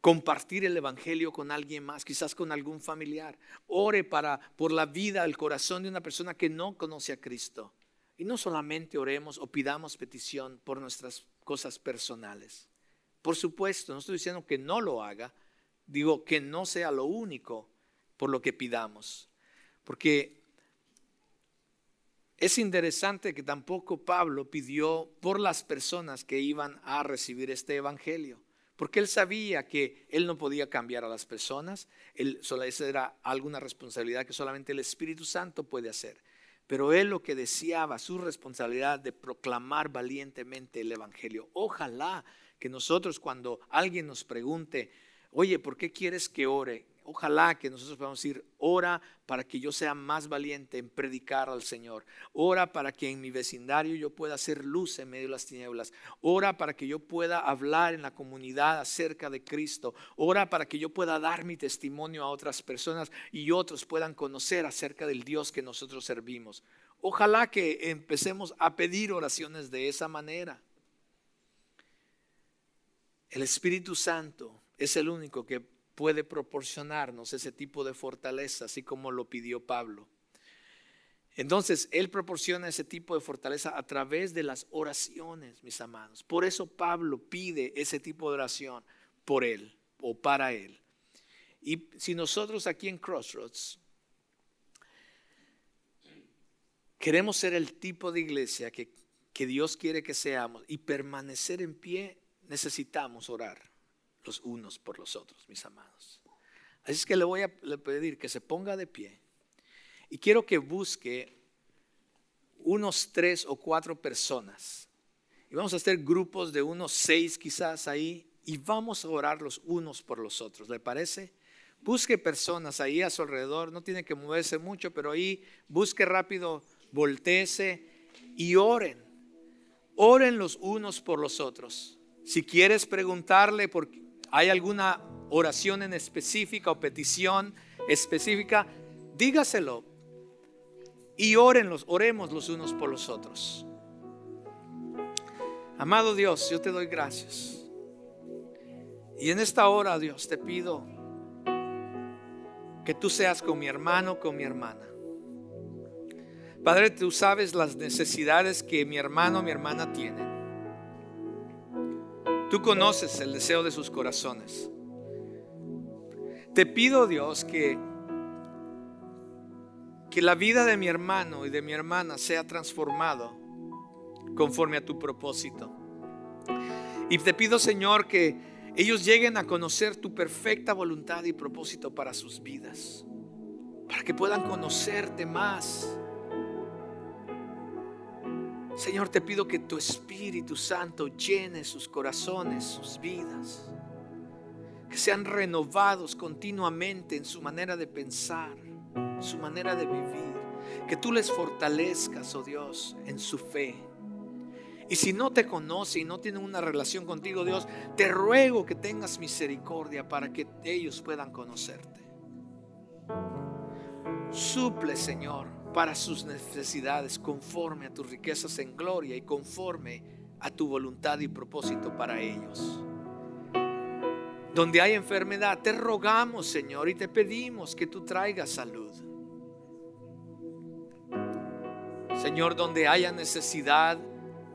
compartir el Evangelio con alguien más, quizás con algún familiar. Ore para, por la vida, el corazón de una persona que no conoce a Cristo. Y no solamente oremos o pidamos petición por nuestras cosas personales. Por supuesto, no estoy diciendo que no lo haga, digo que no sea lo único por lo que pidamos. Porque es interesante que tampoco Pablo pidió por las personas que iban a recibir este evangelio, porque él sabía que él no podía cambiar a las personas, él, esa era alguna responsabilidad que solamente el Espíritu Santo puede hacer. Pero él lo que deseaba, su responsabilidad de proclamar valientemente el evangelio. Ojalá que nosotros cuando alguien nos pregunte, oye, ¿por qué quieres que ore? Ojalá que nosotros podamos decir, ora para que yo sea más valiente en predicar al Señor. Ora para que en mi vecindario yo pueda hacer luz en medio de las tinieblas. Ora para que yo pueda hablar en la comunidad acerca de Cristo. Ora para que yo pueda dar mi testimonio a otras personas y otros puedan conocer acerca del Dios que nosotros servimos. Ojalá que empecemos a pedir oraciones de esa manera. El Espíritu Santo es el único que puede proporcionarnos ese tipo de fortaleza, así como lo pidió Pablo. Entonces, Él proporciona ese tipo de fortaleza a través de las oraciones, mis amados. Por eso Pablo pide ese tipo de oración por Él o para Él. Y si nosotros aquí en Crossroads queremos ser el tipo de iglesia que, que Dios quiere que seamos y permanecer en pie, necesitamos orar los unos por los otros, mis amados. Así es que le voy a pedir que se ponga de pie y quiero que busque unos tres o cuatro personas. Y vamos a hacer grupos de unos seis quizás ahí y vamos a orar los unos por los otros. ¿Le parece? Busque personas ahí a su alrededor, no tiene que moverse mucho, pero ahí busque rápido, volteese y oren. Oren los unos por los otros. Si quieres preguntarle por, hay alguna oración en específica o petición específica, dígaselo y orenlos, oremos los unos por los otros. Amado Dios, yo te doy gracias. Y en esta hora, Dios, te pido que tú seas con mi hermano, con mi hermana. Padre, tú sabes las necesidades que mi hermano, mi hermana tienen. Tú conoces el deseo de sus corazones. Te pido, Dios, que que la vida de mi hermano y de mi hermana sea transformado conforme a tu propósito. Y te pido, Señor, que ellos lleguen a conocer tu perfecta voluntad y propósito para sus vidas, para que puedan conocerte más. Señor, te pido que tu Espíritu Santo llene sus corazones, sus vidas, que sean renovados continuamente en su manera de pensar su manera de vivir. Que tú les fortalezcas, oh Dios, en su fe. Y si no te conoce y no tienen una relación contigo, Dios, te ruego que tengas misericordia para que ellos puedan conocerte. Suple, Señor, para sus necesidades conforme a tus riquezas en gloria y conforme a tu voluntad y propósito para ellos. Donde hay enfermedad, te rogamos, Señor, y te pedimos que tú traigas salud. Señor, donde haya necesidad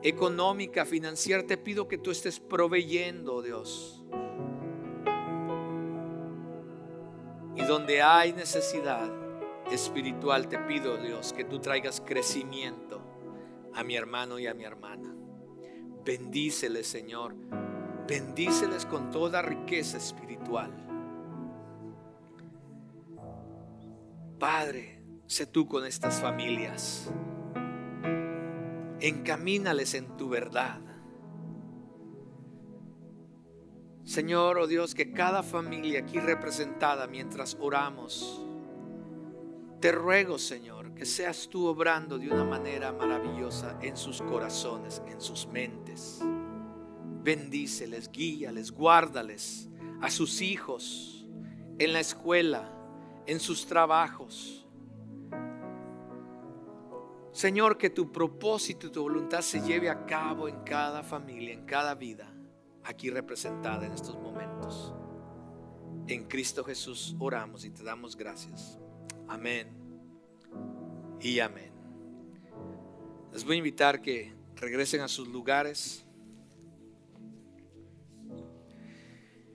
económica, financiera, te pido que tú estés proveyendo, Dios. Y donde hay necesidad espiritual, te pido, Dios, que tú traigas crecimiento a mi hermano y a mi hermana. Bendíceles, Señor. Bendíceles con toda riqueza espiritual. Padre, sé tú con estas familias encamínales en tu verdad. Señor, oh Dios, que cada familia aquí representada mientras oramos, te ruego, Señor, que seas tú obrando de una manera maravillosa en sus corazones, en sus mentes. Bendíceles, guíales, guárdales a sus hijos en la escuela, en sus trabajos Señor, que tu propósito y tu voluntad se lleve a cabo en cada familia, en cada vida aquí representada en estos momentos. En Cristo Jesús oramos y te damos gracias. Amén y amén. Les voy a invitar que regresen a sus lugares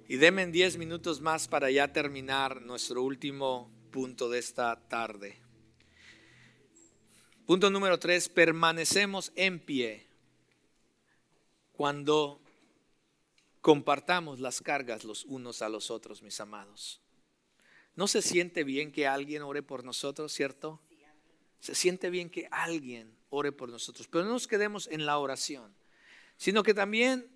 y denme 10 minutos más para ya terminar nuestro último punto de esta tarde. Punto número tres, permanecemos en pie cuando compartamos las cargas los unos a los otros, mis amados. ¿No se siente bien que alguien ore por nosotros, cierto? Se siente bien que alguien ore por nosotros, pero no nos quedemos en la oración, sino que también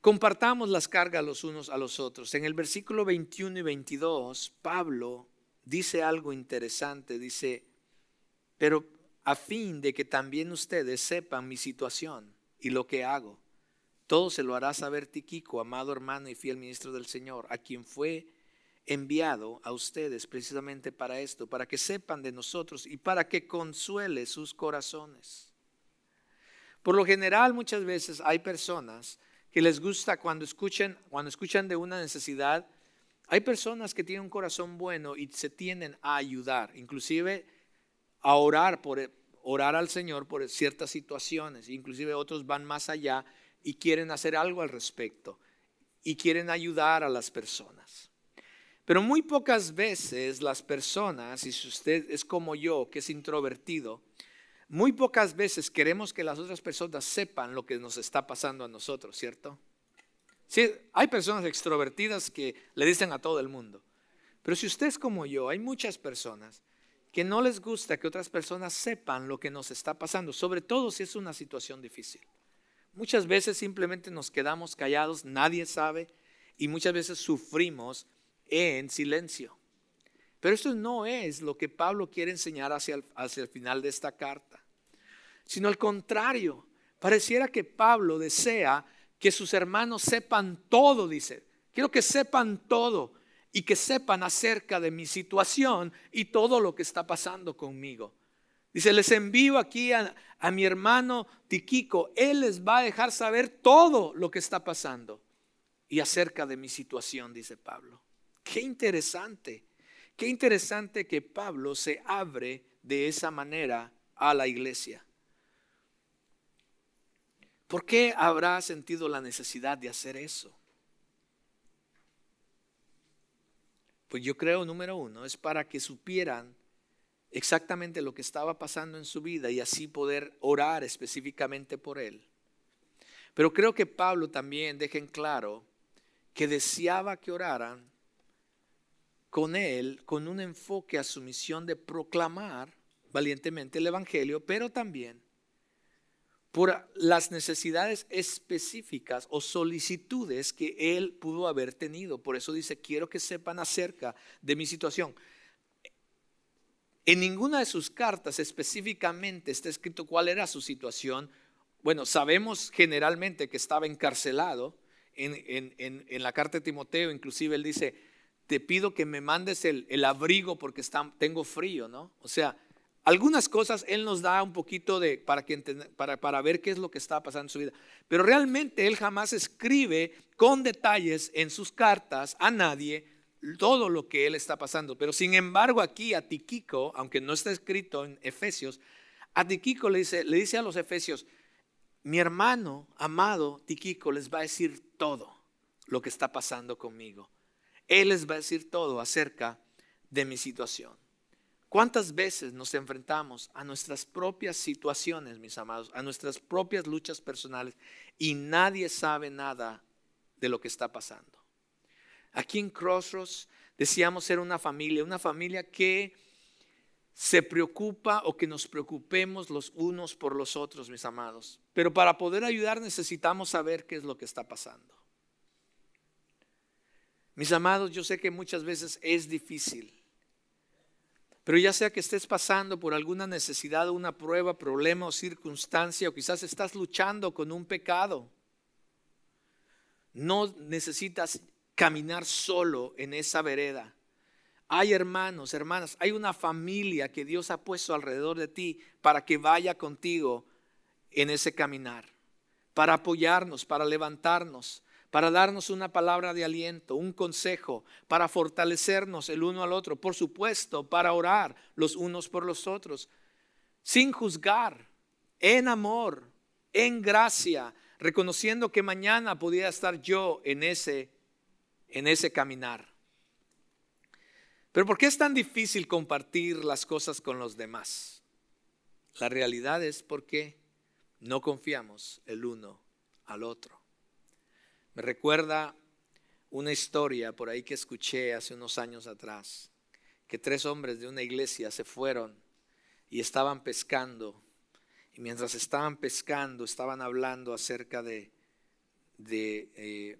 compartamos las cargas los unos a los otros. En el versículo 21 y 22, Pablo dice algo interesante, dice, pero a fin de que también ustedes sepan mi situación y lo que hago. Todo se lo hará saber Tiquico, amado hermano y fiel ministro del Señor, a quien fue enviado a ustedes precisamente para esto, para que sepan de nosotros y para que consuele sus corazones. Por lo general, muchas veces hay personas que les gusta cuando escuchan, cuando escuchan de una necesidad, hay personas que tienen un corazón bueno y se tienden a ayudar, inclusive a orar por orar al Señor por ciertas situaciones, inclusive otros van más allá y quieren hacer algo al respecto y quieren ayudar a las personas. Pero muy pocas veces las personas, y si usted es como yo, que es introvertido, muy pocas veces queremos que las otras personas sepan lo que nos está pasando a nosotros, ¿cierto? Sí, hay personas extrovertidas que le dicen a todo el mundo. Pero si usted es como yo, hay muchas personas que no les gusta que otras personas sepan lo que nos está pasando, sobre todo si es una situación difícil. Muchas veces simplemente nos quedamos callados, nadie sabe y muchas veces sufrimos en silencio. Pero esto no es lo que Pablo quiere enseñar hacia el, hacia el final de esta carta, sino al contrario. Pareciera que Pablo desea que sus hermanos sepan todo, dice, Quiero que sepan todo y que sepan acerca de mi situación y todo lo que está pasando conmigo. Dice, les envío aquí a, a mi hermano Tiquico. Él les va a dejar saber todo lo que está pasando y acerca de mi situación, dice Pablo. Qué interesante, qué interesante que Pablo se abre de esa manera a la iglesia. ¿Por qué habrá sentido la necesidad de hacer eso? Pues yo creo, número uno, es para que supieran exactamente lo que estaba pasando en su vida y así poder orar específicamente por él. Pero creo que Pablo también deja en claro que deseaba que oraran con él, con un enfoque a su misión de proclamar valientemente el Evangelio, pero también por las necesidades específicas o solicitudes que él pudo haber tenido. Por eso dice, quiero que sepan acerca de mi situación. En ninguna de sus cartas específicamente está escrito cuál era su situación. Bueno, sabemos generalmente que estaba encarcelado. En, la carta de Timoteo, inclusive él dice, te pido que me mandes el, abrigo porque tengo frío, ¿no? O sea, algunas cosas Él nos da un poquito de, para, que para, para ver qué es lo que está pasando en su vida. Pero realmente Él jamás escribe con detalles en sus cartas a nadie todo lo que Él está pasando. Pero sin embargo aquí a Tiquico, aunque no está escrito en Efesios, a Tiquico le dice, le dice a los Efesios, mi hermano amado Tiquico les va a decir todo lo que está pasando conmigo. Él les va a decir todo acerca de mi situación. ¿Cuántas veces nos enfrentamos a nuestras propias situaciones, mis amados, a nuestras propias luchas personales y nadie sabe nada de lo que está pasando? Aquí en Crossroads decíamos ser una familia, una familia que se preocupa o que nos preocupemos los unos por los otros, mis amados. Pero para poder ayudar necesitamos saber qué es lo que está pasando. Mis amados, yo sé que muchas veces es difícil pero ya sea que estés pasando por alguna necesidad, una prueba, problema o circunstancia, o quizás estás luchando con un pecado, no necesitas caminar solo en esa vereda. Hay hermanos, hermanas, hay una familia que Dios ha puesto alrededor de ti para que vaya contigo en ese caminar, para apoyarnos, para levantarnos, para darnos una palabra de aliento, un consejo, para fortalecernos el uno al otro, por supuesto, para orar los unos por los otros, sin juzgar, en amor, en gracia, reconociendo que mañana podía estar yo en ese en ese caminar. Pero ¿por qué es tan difícil compartir las cosas con los demás? La realidad es porque no confiamos el uno al otro. Me recuerda una historia por ahí que escuché hace unos años atrás, que tres hombres de una iglesia se fueron y estaban pescando. Y mientras estaban pescando, estaban hablando acerca de, de, eh,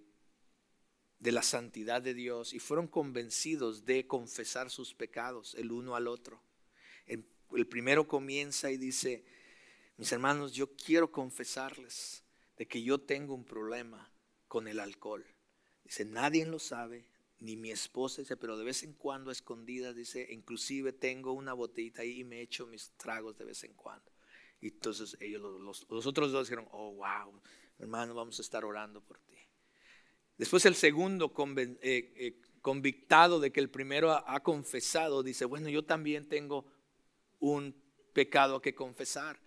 la santidad de Dios y fueron convencidos de confesar sus pecados el uno al otro. el primero comienza y dice, mis hermanos, yo quiero confesarles de que yo tengo un problema con el alcohol. Dice, nadie lo sabe, ni mi esposa, dice, pero de vez en cuando escondida, dice, inclusive tengo una botellita ahí y me echo mis tragos de vez en cuando. Y entonces ellos, los, otros dos dijeron, oh, wow, hermano, vamos a estar orando por ti. Después el segundo eh, eh, convictado de que el primero ha confesado, dice, bueno, yo también tengo un pecado que confesar.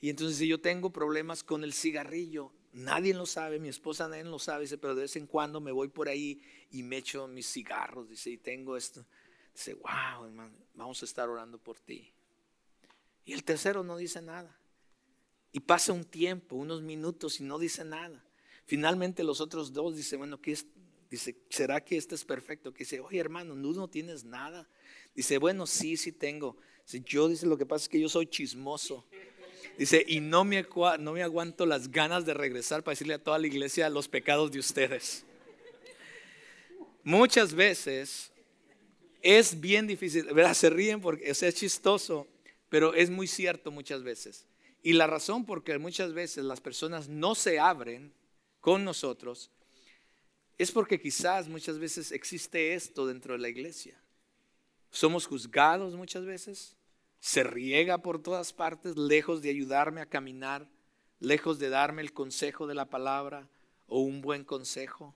Y entonces yo tengo problemas con el cigarrillo, Nadie lo sabe, mi esposa nadie lo sabe, dice, pero de vez en cuando me voy por ahí y me echo mis cigarros, dice, y tengo esto. Dice, wow, hermano, vamos a estar orando por ti. Y el tercero no dice nada. Y pasa un tiempo, unos minutos y no dice nada. Finalmente los otros dos dicen, bueno, ¿qué? Dice, ¿será que este es perfecto? Que dice, oye hermano, ¿tú no tienes nada? Dice, bueno, sí, sí tengo. Dice, yo dice, lo que pasa es que yo soy chismoso. Dice, y no me, no me aguanto las ganas de regresar para decirle a toda la iglesia los pecados de ustedes. Muchas veces es bien difícil, ¿verdad? Se ríen porque es chistoso, pero es muy cierto muchas veces. Y la razón por que muchas veces las personas no se abren con nosotros es porque quizás muchas veces existe esto dentro de la iglesia. Somos juzgados muchas veces, se riega por todas partes, lejos de ayudarme a caminar, lejos de darme el consejo de la palabra o un buen consejo.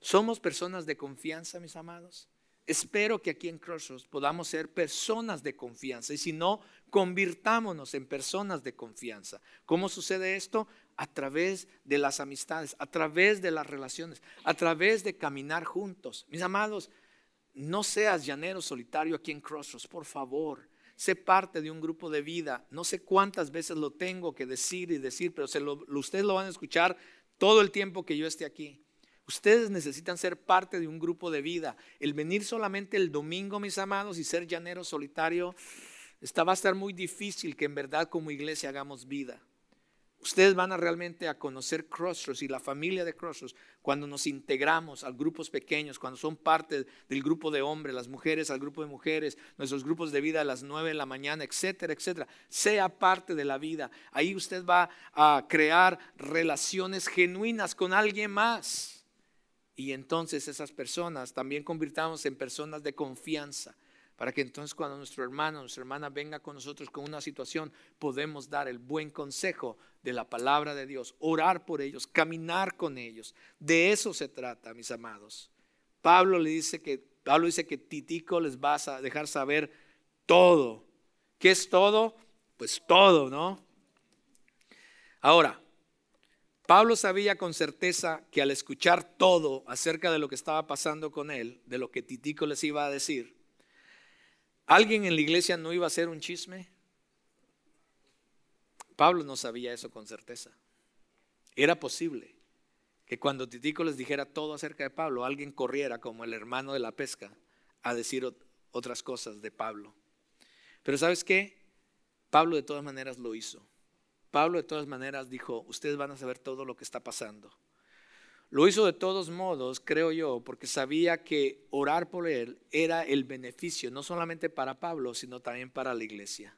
Somos personas de confianza, mis amados. Espero que aquí en Crossroads podamos ser personas de confianza y si no, convirtámonos en personas de confianza. ¿Cómo sucede esto? A través de las amistades, a través de las relaciones, a través de caminar juntos. Mis amados, no seas llanero solitario aquí en Crossroads, por favor. Sé parte de un grupo de vida. No sé cuántas veces lo tengo que decir y decir, pero ustedes lo van a escuchar todo el tiempo que yo esté aquí. Ustedes necesitan ser parte de un grupo de vida. El venir solamente el domingo, mis amados, y ser llanero solitario, está, va a estar muy difícil que en verdad como iglesia hagamos vida. Ustedes van a realmente a conocer Crossroads y la familia de Crossroads cuando nos integramos a grupos pequeños, cuando son parte del grupo de hombres, las mujeres al grupo de mujeres, nuestros grupos de vida a las nueve de la mañana, etcétera, etcétera. Sea parte de la vida. Ahí usted va a crear relaciones genuinas con alguien más. Y entonces esas personas también convirtamos en personas de confianza, para que entonces cuando nuestro hermano, nuestra hermana venga con nosotros con una situación, podemos dar el buen consejo de la palabra de Dios, orar por ellos, caminar con ellos. De eso se trata, mis amados. Pablo le dice que Pablo dice que Titico les va a dejar saber todo. ¿Qué es todo? Pues todo, ¿no? Ahora, Pablo sabía con certeza que al escuchar todo acerca de lo que estaba pasando con él, de lo que Titico les iba a decir, ¿alguien en la iglesia no iba a hacer un chisme? Pablo no sabía eso con certeza. Era posible que cuando Titico les dijera todo acerca de Pablo, alguien corriera como el hermano de la pesca a decir otras cosas de Pablo. Pero ¿sabes qué? Pablo de todas maneras lo hizo. Pablo de todas maneras dijo, ustedes van a saber todo lo que está pasando. Lo hizo de todos modos, creo yo, porque sabía que orar por él era el beneficio, no solamente para Pablo, sino también para la iglesia.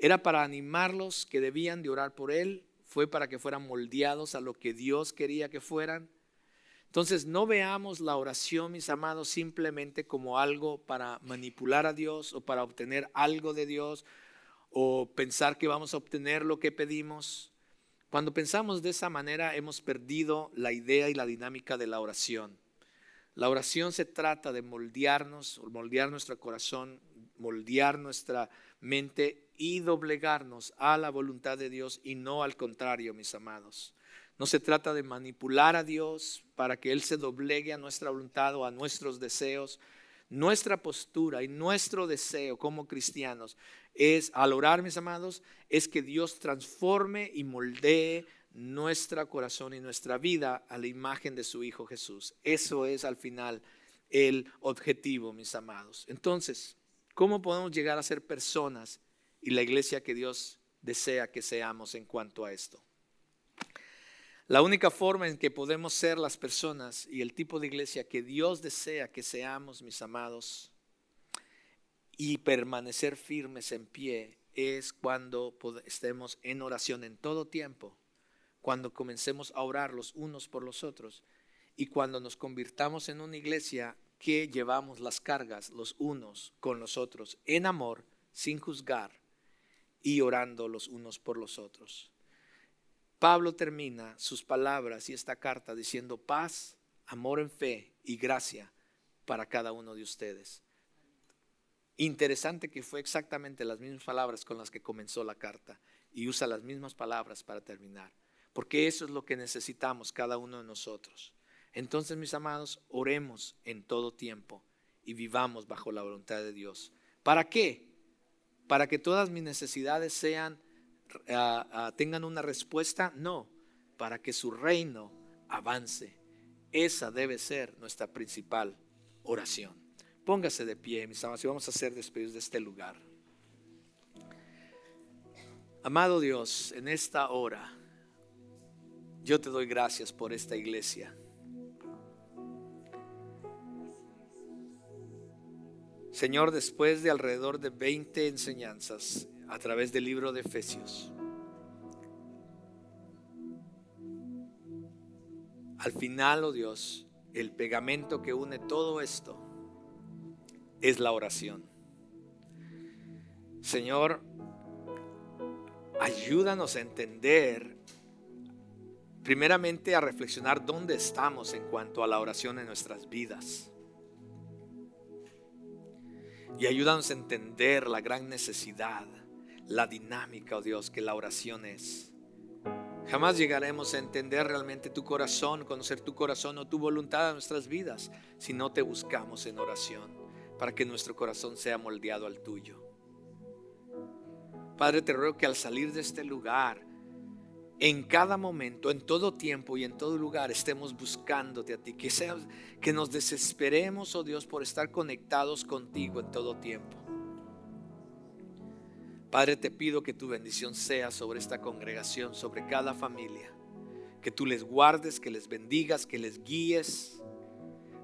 Era para animarlos que debían de orar por él, fue para que fueran moldeados a lo que Dios quería que fueran. Entonces no veamos la oración, mis amados, simplemente como algo para manipular a Dios o para obtener algo de Dios o pensar que vamos a obtener lo que pedimos. Cuando pensamos de esa manera hemos perdido la idea y la dinámica de la oración. La oración se trata de moldearnos, moldear nuestro corazón, moldear nuestra mente y doblegarnos a la voluntad de Dios y no al contrario, mis amados. No se trata de manipular a Dios para que Él se doblegue a nuestra voluntad o a nuestros deseos. Nuestra postura y nuestro deseo como cristianos es, al orar, mis amados, es que Dios transforme y moldee nuestro corazón y nuestra vida a la imagen de su Hijo Jesús. Eso es al final el objetivo, mis amados. Entonces, ¿cómo podemos llegar a ser personas y la iglesia que Dios desea que seamos en cuanto a esto? La única forma en que podemos ser las personas y el tipo de iglesia que Dios desea que seamos, mis amados, y permanecer firmes en pie es cuando estemos en oración en todo tiempo, cuando comencemos a orar los unos por los otros y cuando nos convirtamos en una iglesia que llevamos las cargas los unos con los otros en amor, sin juzgar y orando los unos por los otros. Pablo termina sus palabras y esta carta diciendo paz, amor en fe y gracia para cada uno de ustedes. Interesante que fue exactamente las mismas palabras con las que comenzó la carta y usa las mismas palabras para terminar, porque eso es lo que necesitamos cada uno de nosotros. Entonces, mis amados, oremos en todo tiempo y vivamos bajo la voluntad de Dios. ¿Para qué? Para que todas mis necesidades sean ah, ah, tengan una respuesta, no, para que su reino avance. Esa debe ser nuestra principal oración. Póngase de pie, mis amados, y vamos a hacer despedidos de este lugar. Amado Dios, en esta hora, yo te doy gracias por esta iglesia. Señor, después de alrededor de 20 enseñanzas a través del libro de Efesios, Al final, oh Dios, el pegamento que une todo esto es la oración. Señor, ayúdanos a entender, primeramente a reflexionar dónde estamos en cuanto a la oración en nuestras vidas. Y ayúdanos a entender la gran necesidad, la dinámica, oh Dios, que la oración es. Jamás llegaremos a entender realmente tu corazón, conocer tu corazón o tu voluntad en nuestras vidas si no te buscamos en oración para que nuestro corazón sea moldeado al tuyo. Padre, te ruego que al salir de este lugar, en cada momento, en todo tiempo y en todo lugar estemos buscándote a ti, que, sea, que nos desesperemos, oh Dios, por estar conectados contigo en todo tiempo. Padre, te pido que tu bendición sea sobre esta congregación, sobre cada familia, que tú les guardes, que les bendigas, que les guíes,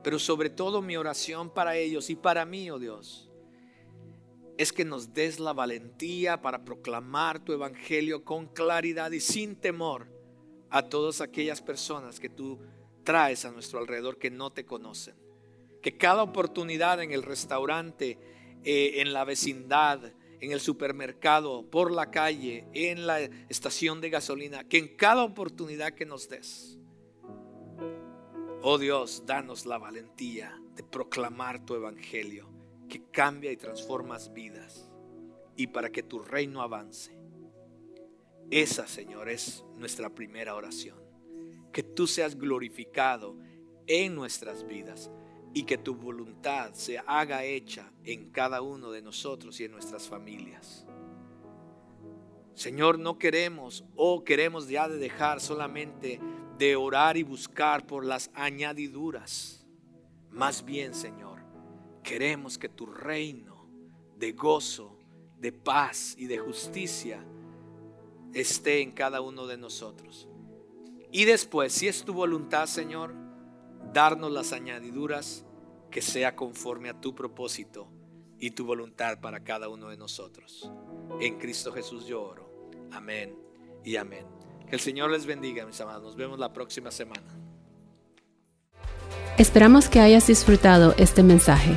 pero sobre todo mi oración para ellos y para mí, oh Dios, es que nos des la valentía para proclamar tu evangelio con claridad y sin temor a todas aquellas personas que tú traes a nuestro alrededor que no te conocen. Que cada oportunidad en el restaurante, eh, en la vecindad, en el supermercado, por la calle, en la estación de gasolina, que en cada oportunidad que nos des, oh Dios, danos la valentía de proclamar tu evangelio que cambia y transformas vidas y para que tu reino avance. Esa, Señor, es nuestra primera oración. Que tú seas glorificado en nuestras vidas y que tu voluntad se haga hecha en cada uno de nosotros y en nuestras familias. Señor, no queremos o queremos ya de dejar solamente de orar y buscar por las añadiduras. Más bien, Señor, Queremos que tu reino de gozo, de paz y de justicia esté en cada uno de nosotros. Y después, si es tu voluntad, Señor, darnos las añadiduras que sea conforme a tu propósito y tu voluntad para cada uno de nosotros. En Cristo Jesús yo oro. Amén y amén. Que el Señor les bendiga, mis amados. Nos vemos la próxima semana. Esperamos que hayas disfrutado este mensaje.